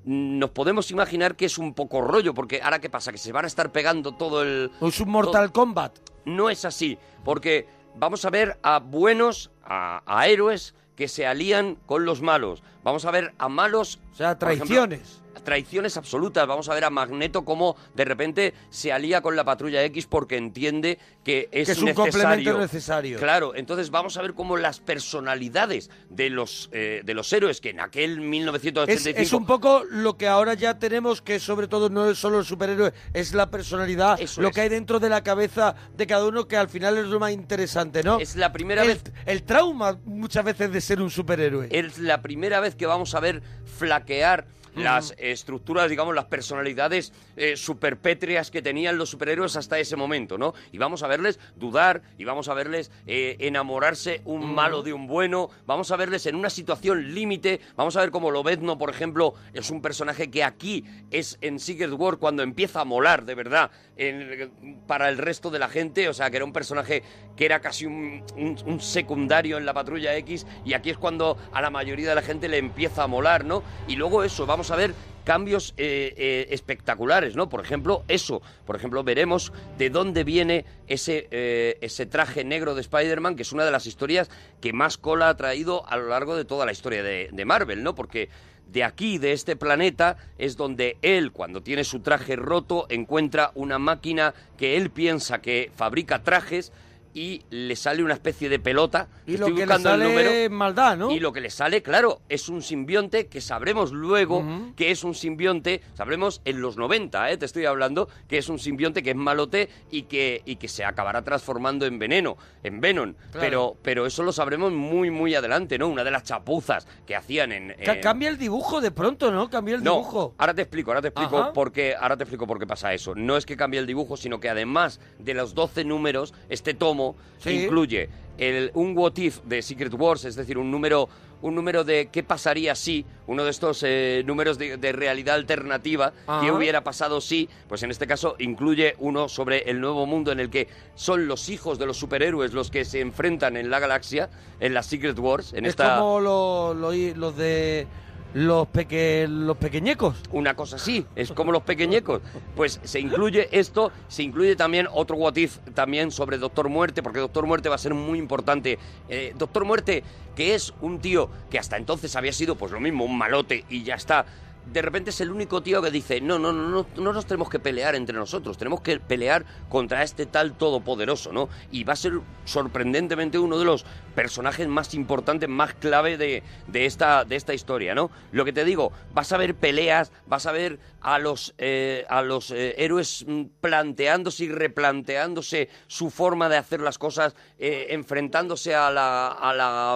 mm, nos podemos imaginar que es un poco rollo, porque ahora qué pasa, que se van a estar pegando todo el... Es un Mortal Kombat. No es así, porque vamos a ver a buenos, a, a héroes que se alían con los malos. Vamos a ver a malos... O sea, traiciones. Traiciones absolutas. Vamos a ver a Magneto como de repente se alía con la patrulla X porque entiende que es, Que es un necesario. complemento necesario. Claro, entonces vamos a ver cómo las personalidades de los, eh, de los héroes que en aquel Es, 1985... es un poco lo que ahora ya tenemos, que sobre todo no es solo el superhéroe, es la personalidad, Eso lo es. que hay dentro de la cabeza de cada uno, que al final es lo más interesante, ¿no? Es la primera el, vez el trauma muchas veces de ser un superhéroe. Es la primera vez que vamos a ver flaquear las estructuras, digamos, las personalidades eh, superpétreas que tenían los superhéroes hasta ese momento, ¿no? Y vamos a verles dudar, y vamos a verles eh, enamorarse un malo de un bueno, vamos a verles en una situación límite, vamos a ver cómo Lobezno, por ejemplo, es un personaje que aquí es en Secret War cuando empieza a molar, de verdad, en- para el resto de la gente, o sea, que era un personaje que era casi un, un- un secundario en la Patrulla X, y aquí es cuando a la mayoría de la gente le empieza a molar, ¿no? Y luego eso, vamos a ver cambios eh, eh, espectaculares, ¿no? Por ejemplo, eso, por ejemplo, veremos de dónde viene ese, eh, ese traje negro de Spider-Man, que es una de las historias que más cola ha traído a lo largo de toda la historia de, de Marvel, ¿no? Porque de aquí, de este planeta, es donde él, cuando tiene su traje roto, encuentra una máquina que él piensa que fabrica trajes y le sale una especie de pelota. Y lo Estoy que le buscando el sale número. es maldad, ¿no? Y lo que le sale, claro, es un simbionte que sabremos luego que es un simbionte, sabremos en los 90, ¿eh? te estoy hablando, que es un simbionte que es malote y que, y que se acabará transformando en veneno, en Venom. Claro. Pero, pero eso lo sabremos muy, muy adelante, ¿no? Una de las chapuzas que hacían en... En- Cambia el dibujo de pronto, ¿no? Cambia el no, dibujo. ahora te explico, ahora te explico Ajá. por qué, ahora te explico por qué pasa eso. No es que cambie el dibujo, sino que además de los 12 números, este tomo Sí. incluye el, un what if de Secret Wars, es decir, un número un número de qué pasaría si, uno de estos eh, números de, de realidad alternativa, Ajá. qué hubiera pasado si, pues en este caso incluye uno sobre el nuevo mundo en el que son los hijos de los superhéroes los que se enfrentan en la galaxia, en las Secret Wars, en es esta... como lo- lo- los de los, peque, los pequeñecos. una cosa así, es como los pequeñecos. Pues se incluye esto, se incluye también otro what if también sobre Doctor Muerte, porque Doctor Muerte va a ser muy importante. Eh, Doctor Muerte, que es un tío que hasta entonces había sido pues lo mismo, un malote y ya está. De repente es el único tío que dice, no, no, no, no, no nos tenemos que pelear entre nosotros, tenemos que pelear contra este tal todopoderoso, ¿no? Y va a ser sorprendentemente uno de los personajes más importantes, más clave de, de esta, de esta historia, ¿no? Lo que te digo, vas a ver peleas, vas a ver a los, eh, a los eh, héroes mm, planteándose y replanteándose su forma de hacer las cosas, eh, enfrentándose a la, a, la,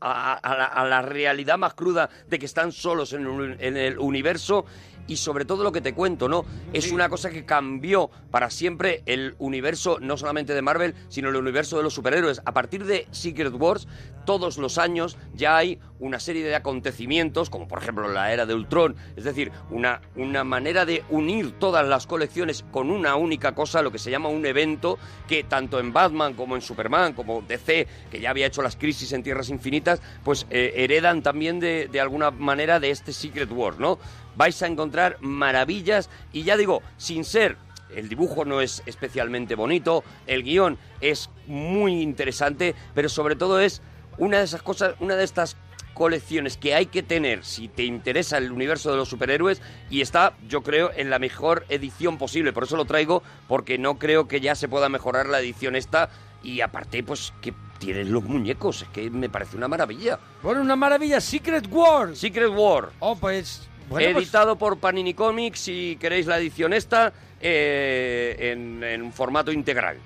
a, la, a la realidad más cruda de que están solos en, en el universo universo y sobre todo lo que te cuento, ¿no? Es una cosa que cambió para siempre el universo, no solamente de Marvel, sino el universo de los superhéroes. A partir de Secret Wars, todos los años ya hay una serie de acontecimientos, como por ejemplo la era de Ultron, es decir, una, una manera de unir todas las colecciones con una única cosa, lo que se llama un evento, que tanto en Batman como en Superman, como DC, que ya había hecho las crisis en Tierras Infinitas, pues eh, heredan también de, de alguna manera de este Secret Wars, ¿no? Vais a encontrar maravillas y ya digo, sin ser el dibujo no es especialmente bonito, el guion es muy interesante, pero sobre todo es una de esas cosas, una de estas colecciones que hay que tener si te interesa el universo de los superhéroes y está, yo creo, en la mejor edición posible. Por eso lo traigo, porque no creo que ya se pueda mejorar la edición esta. Y aparte, pues que tienen los muñecos, es que me parece una maravilla. Bueno, una maravilla. Secret Wars. Secret War. Oh, pues... Pues- editado por Panini Comics, si queréis la edición esta, eh, en, en formato integral.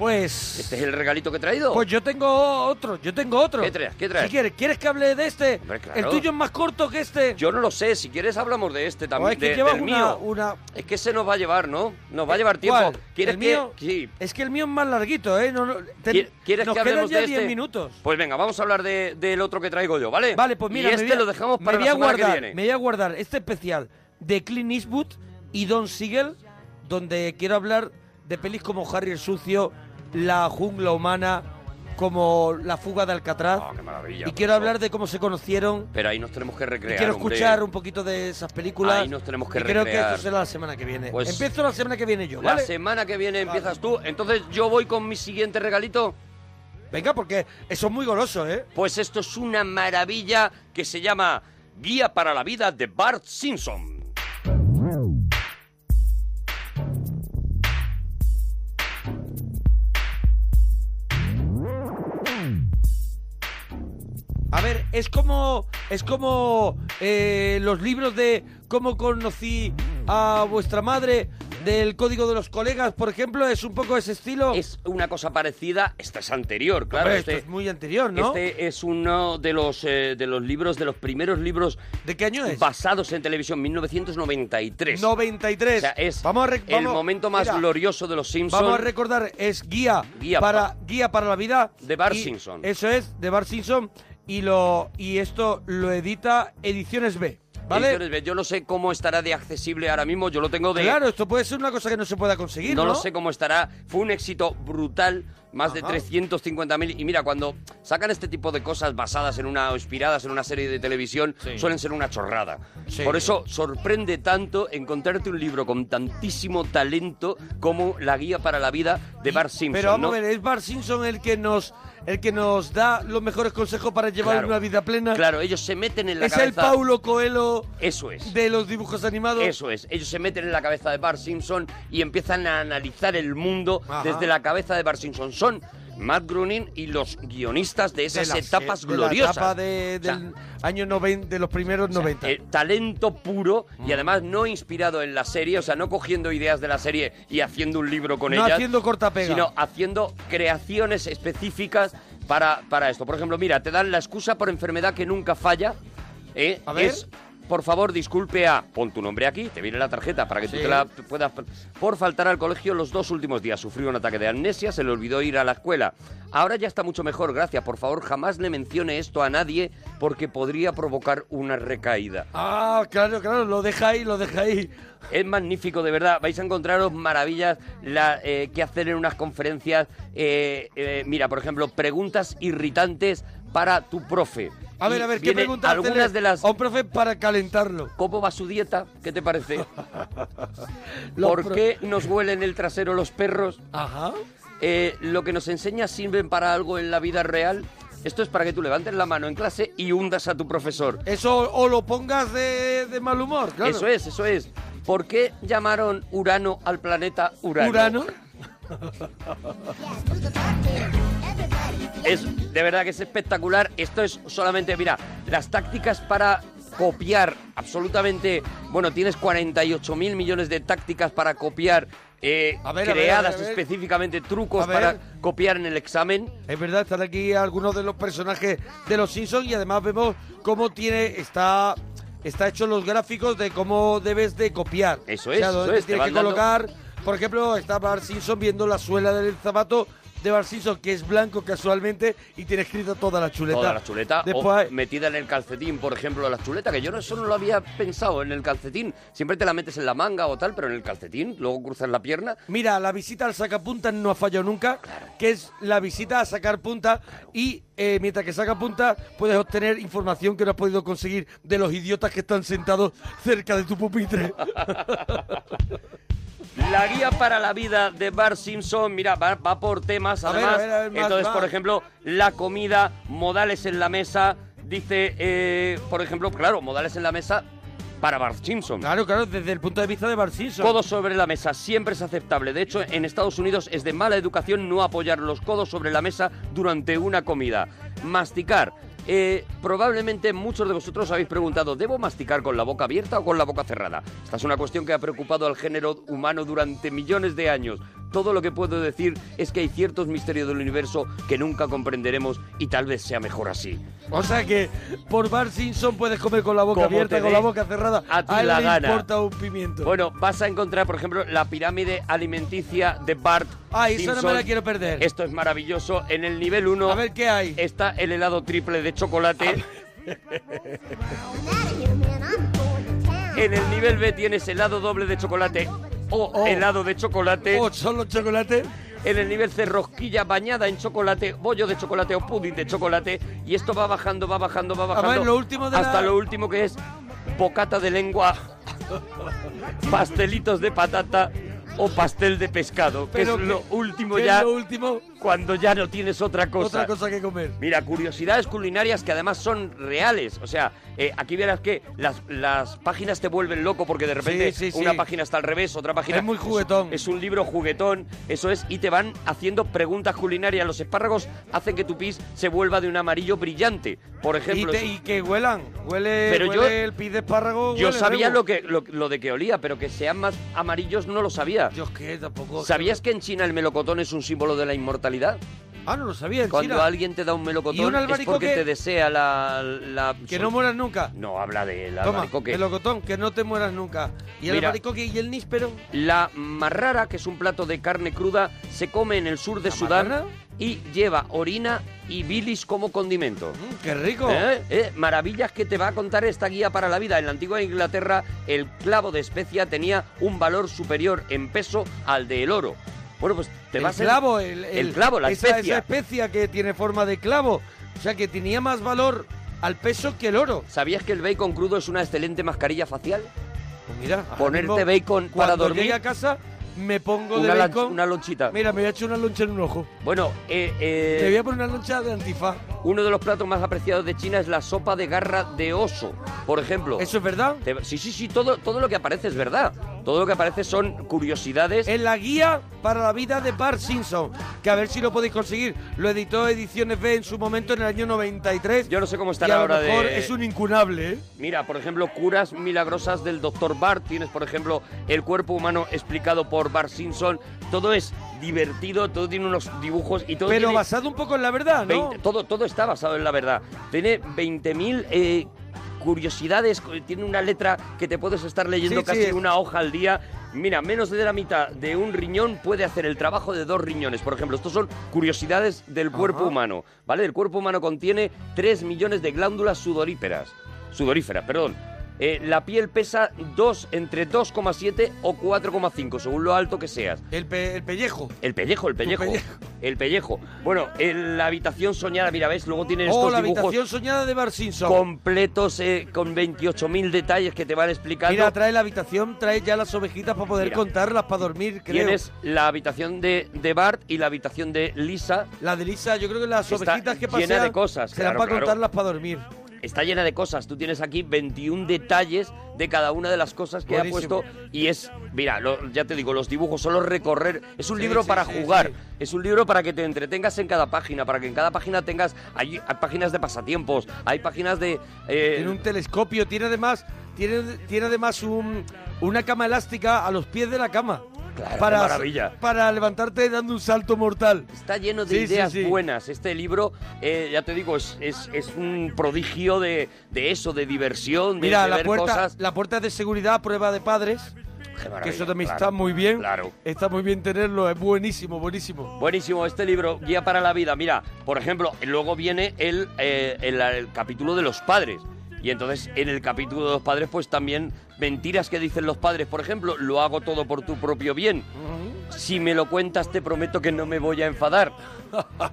Pues... Este es el regalito que he traído. Pues yo tengo otro, yo tengo otro. ¿Qué traes? ¿Qué traes? Si quieres, ¿quieres que hable de este? Hombre, claro. El tuyo es más corto que este. Yo no lo sé, si quieres hablamos de este también, es que de- llevas del una, mío. una... Es que se nos va a llevar, ¿no? Nos va a llevar tiempo. ¿Cuál? ¿Quieres ¿El que mío? sí? Es que el mío es más larguito, ¿eh? No, no, te- ¿Qui- ¿Quieres nos que quedan hablemos ya de 10 este? minutos. Pues venga, vamos a hablar de- del otro que traigo yo, ¿vale? Vale, pues mira, y me este voy a- lo dejamos me para voy la a semana guardar, que viene. Me voy a guardar este especial de Clint Eastwood y Don Siegel, donde quiero hablar de pelis como Harry el Sucio, La Jungla Humana, como La Fuga de Alcatraz. Ah, qué maravilla, y quiero hablar de cómo se conocieron. Pero ahí nos tenemos que y recrear, quiero hombre. escuchar un poquito de esas películas. Ahí nos tenemos que y creo que recrear. esto será la semana que viene. Pues- Empiezo la semana que viene yo, La ¿vale? semana que viene empiezas tú, entonces yo voy con mi siguiente regalito. Venga, porque eso es muy goloso, ¿eh? Pues esto es una maravilla que se llama Guía para la vida de Bart Simpson. A ver, es como es como eh, los libros de cómo conocí a vuestra madre del código de los colegas, por ejemplo, es un poco ese estilo. Es una cosa parecida, esta es anterior, claro. Hombre, este, esto es muy anterior, ¿no? este es uno de los, eh, de los libros, de los primeros libros ¿De qué año es? basados en televisión, 1993. 93. O sea, es vamos a rec- el vamos- momento más mira, glorioso de los Simpsons. Vamos a recordar, es guía, Guía para pa- guía para la vida De Bart y Simpson. Eso es, de Bart Simpson y lo y esto lo edita Ediciones B, ¿vale? Ediciones B. Yo no sé cómo estará de accesible ahora mismo, yo lo tengo de... Claro, esto puede ser una cosa que no se pueda conseguir, ¿no? No lo sé cómo estará. Fue un éxito brutal, más de Ajá. 350.000. Y mira, cuando sacan este tipo de cosas basadas en una o inspiradas en una serie de televisión, Sí. suelen ser una chorrada. Sí. Por eso sorprende tanto encontrarte un libro con tantísimo talento como La Guía para la Vida de Bart Simpson. Pero vamos ¿no? a ver, es Bart Simpson el que nos el que nos da los mejores consejos para llevar Claro. una vida plena. Claro, ellos se meten en la es cabeza. el Paulo Coelho Eso es. de los dibujos animados. Eso es, ellos se meten en la cabeza de Bart Simpson y empiezan a analizar el mundo Ajá. desde la cabeza de Bart Simpson. Son Matt Groening y los guionistas de de esas las- etapas de gloriosas. La etapa de- O sea, del año 90, de los primeros 90. eh, talento puro Mm. y además no inspirado en la serie, o sea, no cogiendo ideas de la serie y haciendo un libro con no ellas, haciendo cortapega. sino haciendo creaciones específicas para, para esto. Por ejemplo, mira, te dan la excusa por enfermedad que nunca falla. ¿eh? A ver. Es, por favor, disculpe a... Pon tu nombre aquí, te viene la tarjeta para que tú te la puedas... Por faltar al colegio los dos últimos días. Sufrió un ataque de amnesia, se le olvidó ir a la escuela. Ahora ya está mucho mejor, gracias. Por favor, jamás le mencione esto a nadie porque podría provocar una recaída. Ah, claro, claro, lo deja ahí, lo deja ahí. Es magnífico, de verdad. Vais a encontraros maravillas la, eh, que hacer en unas conferencias. Eh, eh, mira, por ejemplo, preguntas irritantes para tu profe. A ver, a ver, ¿qué preguntas Algunas de las... a un profe para calentarlo? ¿Cómo va su dieta? ¿Qué te parece? ¿Por pro- qué nos huelen el trasero los perros? Ajá. Eh, ¿Lo que nos enseña sirven para algo en la vida real? Esto es para que tú levantes la mano en clase y hundas a tu profesor. Eso o lo pongas de, de mal humor, claro. Eso es, eso es. ¿Por qué llamaron Urano al planeta Urano? Urano. Es de verdad que es espectacular. Esto es solamente, mira, las tácticas para copiar absolutamente. Bueno, tienes 48 mil millones de tácticas para copiar. eh, A ver, creadas a ver, a ver. específicamente trucos para copiar en el examen. Es verdad, están aquí algunos de los personajes de los Simpsons y además vemos cómo tiene está está hecho los gráficos de cómo debes de copiar. Eso O sea, es, donde eso es, te tienes que dando- colocar, por ejemplo, está Bart Simpson viendo la suela del zapato de Bart Simpson que es blanco casualmente y tiene escrito toda la chuleta. Toda la chuleta. Después o metida en el calcetín, por ejemplo, la chuleta, que yo no, eso no lo había pensado en el calcetín. Siempre te la metes en la manga o tal, pero en el calcetín, luego cruzas la pierna. Mira, la visita al sacapunta no ha fallado nunca, que es la visita a sacar punta y eh, mientras que saca punta puedes obtener información que no has podido conseguir de los idiotas que están sentados cerca de tu pupitre. La guía para la vida de Bart Simpson, mira, va, va por temas, A ver, además. a ver, a ver, más, Entonces, más. por ejemplo, la comida, modales en la mesa, dice, eh, por ejemplo, claro, modales en la mesa para Bart Simpson. Claro, claro, desde el punto de vista de Bart Simpson. Codos sobre la mesa siempre es aceptable. De hecho, en Estados Unidos es de mala educación no apoyar los codos sobre la mesa durante una comida. Masticar. Eh, probablemente muchos de vosotros habéis preguntado, ¿debo masticar con la boca abierta o con la boca cerrada? Esta es una cuestión que ha preocupado al género humano durante millones de años. Todo lo que puedo decir es que hay ciertos misterios del universo que nunca comprenderemos y tal vez sea mejor así. O sea que por Bart Simpson puedes comer con la boca Como abierta, con la boca cerrada. a ti él la le gana. importa un pimiento. Bueno, vas a encontrar, por ejemplo, la pirámide alimenticia de Bart. Ay, esa no me Simpson. la quiero perder. Esto es maravilloso. En el nivel 1 A ver qué hay. está el helado triple de chocolate. En el nivel B tienes helado doble de chocolate o Oh. helado de chocolate. ¿O solo chocolate? En el nivel C, rosquilla bañada en chocolate, bollo de chocolate o pudding de chocolate. Y esto va bajando, va bajando, va bajando. ver, lo último de hasta la- lo último que es bocata de lengua, pastelitos de patata o pastel de pescado. Que Pero es lo último ¿Qué ya. es lo último? Cuando ya no tienes otra cosa. Otra cosa que comer. Mira, curiosidades culinarias que además son reales. O sea, eh, aquí verás que las, las páginas te vuelven loco porque de repente Sí, sí, una sí. página está al revés, otra página... Es muy juguetón. Es, un libro juguetón, eso es, y te van haciendo preguntas culinarias. Los espárragos hacen que tu pis se vuelva de un amarillo brillante. Por Y, ejemplo, te- y que huelan. Huele, Pero huele yo- el pis de espárrago. yo sabía rebo. lo, que, lo, lo de que olía, pero que sean más amarillos no lo sabía. Yo es que tampoco. ¿Sabías que en China el melocotón es un símbolo de la inmortalidad? Ah, no lo sabía. en Cuando China. alguien te da un ¿Y melocotón un es porque te desea la... la- Que no mueras nunca. No, habla del Toma, albaricoque. el locotón, que no te mueras nunca. Y el Mira. albaricoque y el níspero. La marrara, que es un plato de carne cruda, se come en el sur de ¿La Sudán y lleva orina y bilis como condimento. Mm, ¡Qué rico! ¿Eh? ¿Eh? Maravillas que te va a contar esta guía para la vida. En la antigua Inglaterra, el clavo de especia tenía un valor superior en peso al del oro. Bueno, pues te el vas clavo, el, el clavo, la esa, especia. Esa especia que tiene forma de clavo. O sea, que tenía más valor al peso que el oro. ¿Sabías que el bacon crudo es una excelente mascarilla facial? Pues mira, Ponerte mismo, bacon para dormir. llegue a casa, me pongo Una, de bacon. una lonchita. Mira, me voy a echar una loncha en un ojo. Bueno, eh, eh, Me voy a poner una loncha de antifaz. uno de los platos más apreciados de China es la sopa de garra de oso, por ejemplo. ¿Eso es verdad? Te- Sí, sí, sí, todo, todo lo que aparece es verdad. Todo lo que aparece son curiosidades. En la guía para la vida de Bart Simpson, que a ver si lo podéis conseguir. Lo editó Ediciones B en su momento en el año 93. Yo no sé cómo estará a lo ahora mejor de... es un incunable, ¿eh? Mira, por ejemplo, curas milagrosas del Dr. Bart. Tienes, por ejemplo, el cuerpo humano explicado por Bart Simpson. Todo es divertido, todo tiene unos dibujos y todo Pero tiene basado un poco en la verdad, ¿no? 20 todo, todo está basado en la verdad. Tiene 20.000 eh, curiosidades, tiene una letra que te puedes estar leyendo Sí, casi sí. una hoja al día. Mira, menos de la mitad de un riñón puede hacer el trabajo de dos riñones. Por ejemplo, estos son curiosidades del cuerpo Ajá. humano, ¿vale? El cuerpo humano contiene 3 millones de glándulas sudoríferas. Sudoríferas, perdón. Eh, la piel pesa 2, entre 2,7 o 4,5, según lo alto que seas. El, pe- el pellejo. El pellejo, el pellejo. pellejo. El pellejo. Bueno, en la habitación soñada, mira, ¿ves? Luego tienen estos Oh, la dibujos habitación soñada de Bart Simpson. completos eh, con 28.000 detalles que te van explicando. Mira, trae la habitación, trae ya las ovejitas para poder Mira. contarlas, para dormir, creo. Tienes la habitación de, de Bart y la habitación de Lisa. La de Lisa, yo creo que las Está ovejitas que llena pasean de cosas, serán claro, para claro. contarlas para dormir. Está llena de cosas. Tú tienes aquí 21 detalles de cada una de las cosas que Buenísimo. ha puesto. Y es, mira, lo- ya te digo, los dibujos, solo recorrer. Es un Sí, libro sí, para sí, jugar. Es un libro para que te entretengas en cada página. Para que en cada página tengas. Hay, hay páginas de pasatiempos. Hay páginas de. eh, Tiene un telescopio, tiene además, tiene, tiene además un, una cama elástica a los pies de la cama. Claro, para, maravilla. para levantarte dando un salto mortal. Está lleno de Sí, ideas sí. buenas. Este libro, eh, ya te digo, es, es, es un prodigio de, de eso, de diversión, de, Mira, de la ver puerta, cosas. la puerta de seguridad prueba de padres, que eso también claro, está muy bien. Claro. Está muy bien tenerlo, es buenísimo, buenísimo. Buenísimo este libro, Guía para la Vida. Mira, por ejemplo, luego viene el, eh, el, el capítulo de los padres. Y entonces en el capítulo de los padres, pues también mentiras que dicen los padres. Por ejemplo, lo hago todo por tu propio bien. Si me lo cuentas, te prometo que no me voy a enfadar.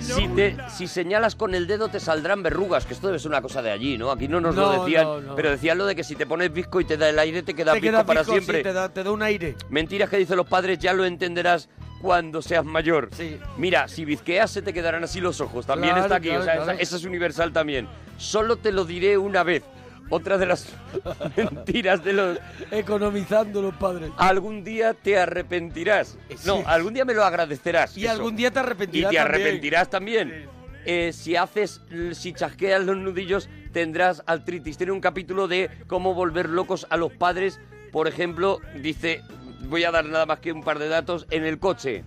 Si, te, si señalas con el dedo te saldrán verrugas, que esto debe ser una cosa de allí, ¿no? Aquí no nos lo decían, no, no. pero decían lo de que si te pones visco y te da el aire, te queda Te queda para pico, sí, siempre. te, da, te da un aire. Mentiras que dicen los padres ya lo entenderás cuando seas mayor. Sí. Mira, si bizqueas se te quedarán así los ojos. También Claro, está aquí, claro, o sea, claro. esa, esa es universal también. Solo te lo diré una vez. Otra de las mentiras de los... Economizando los padres. Algún día te arrepentirás. No, Sí. algún día me lo agradecerás. Y eso. algún día te Y arrepentirás te también. arrepentirás también. Eh, si haces, si chasqueas los nudillos, tendrás artritis. Tiene un capítulo de cómo volver locos a los padres. Por ejemplo, dice, voy a dar nada más que un par de datos, en el coche.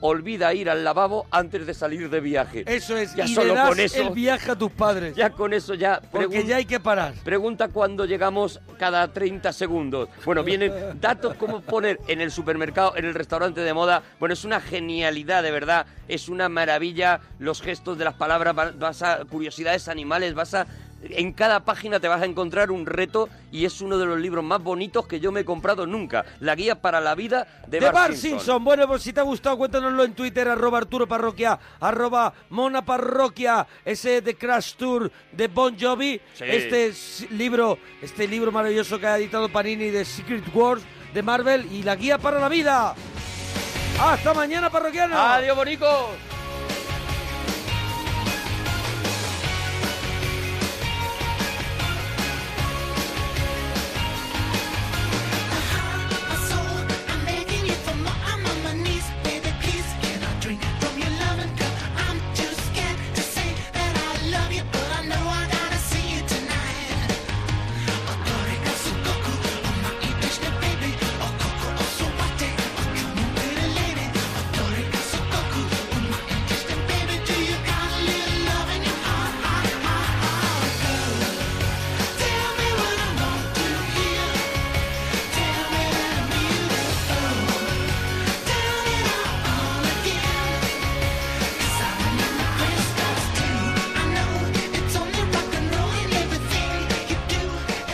Olvida ir al lavabo antes de salir de viaje. Eso es, Ya y solo le das con eso- el viaje a tus padres. Ya con eso ya... porque ya hay que parar. Pregunta cuándo llegamos cada 30 segundos. Bueno, vienen datos como poner en el supermercado, en el restaurante de moda. Bueno, es una genialidad, de verdad. Es una maravilla los gestos de las palabras. va- Vas a curiosidades animales, vas a... En cada página te vas a encontrar un reto y es uno de los libros más bonitos que yo me he comprado nunca. La guía para la vida de, De Bart Bart Simpson. Simpson. Bueno, pues si te ha gustado, cuéntanoslo en Twitter, arroba Arturo Parroquia, arroba Mona Parroquia, ese de Crash Tour de Bon Jovi, Sí. este libro, este libro maravilloso que ha editado Panini de Secret Wars de Marvel y la guía para la vida. Hasta mañana, parroquianos. Adiós, bonicos.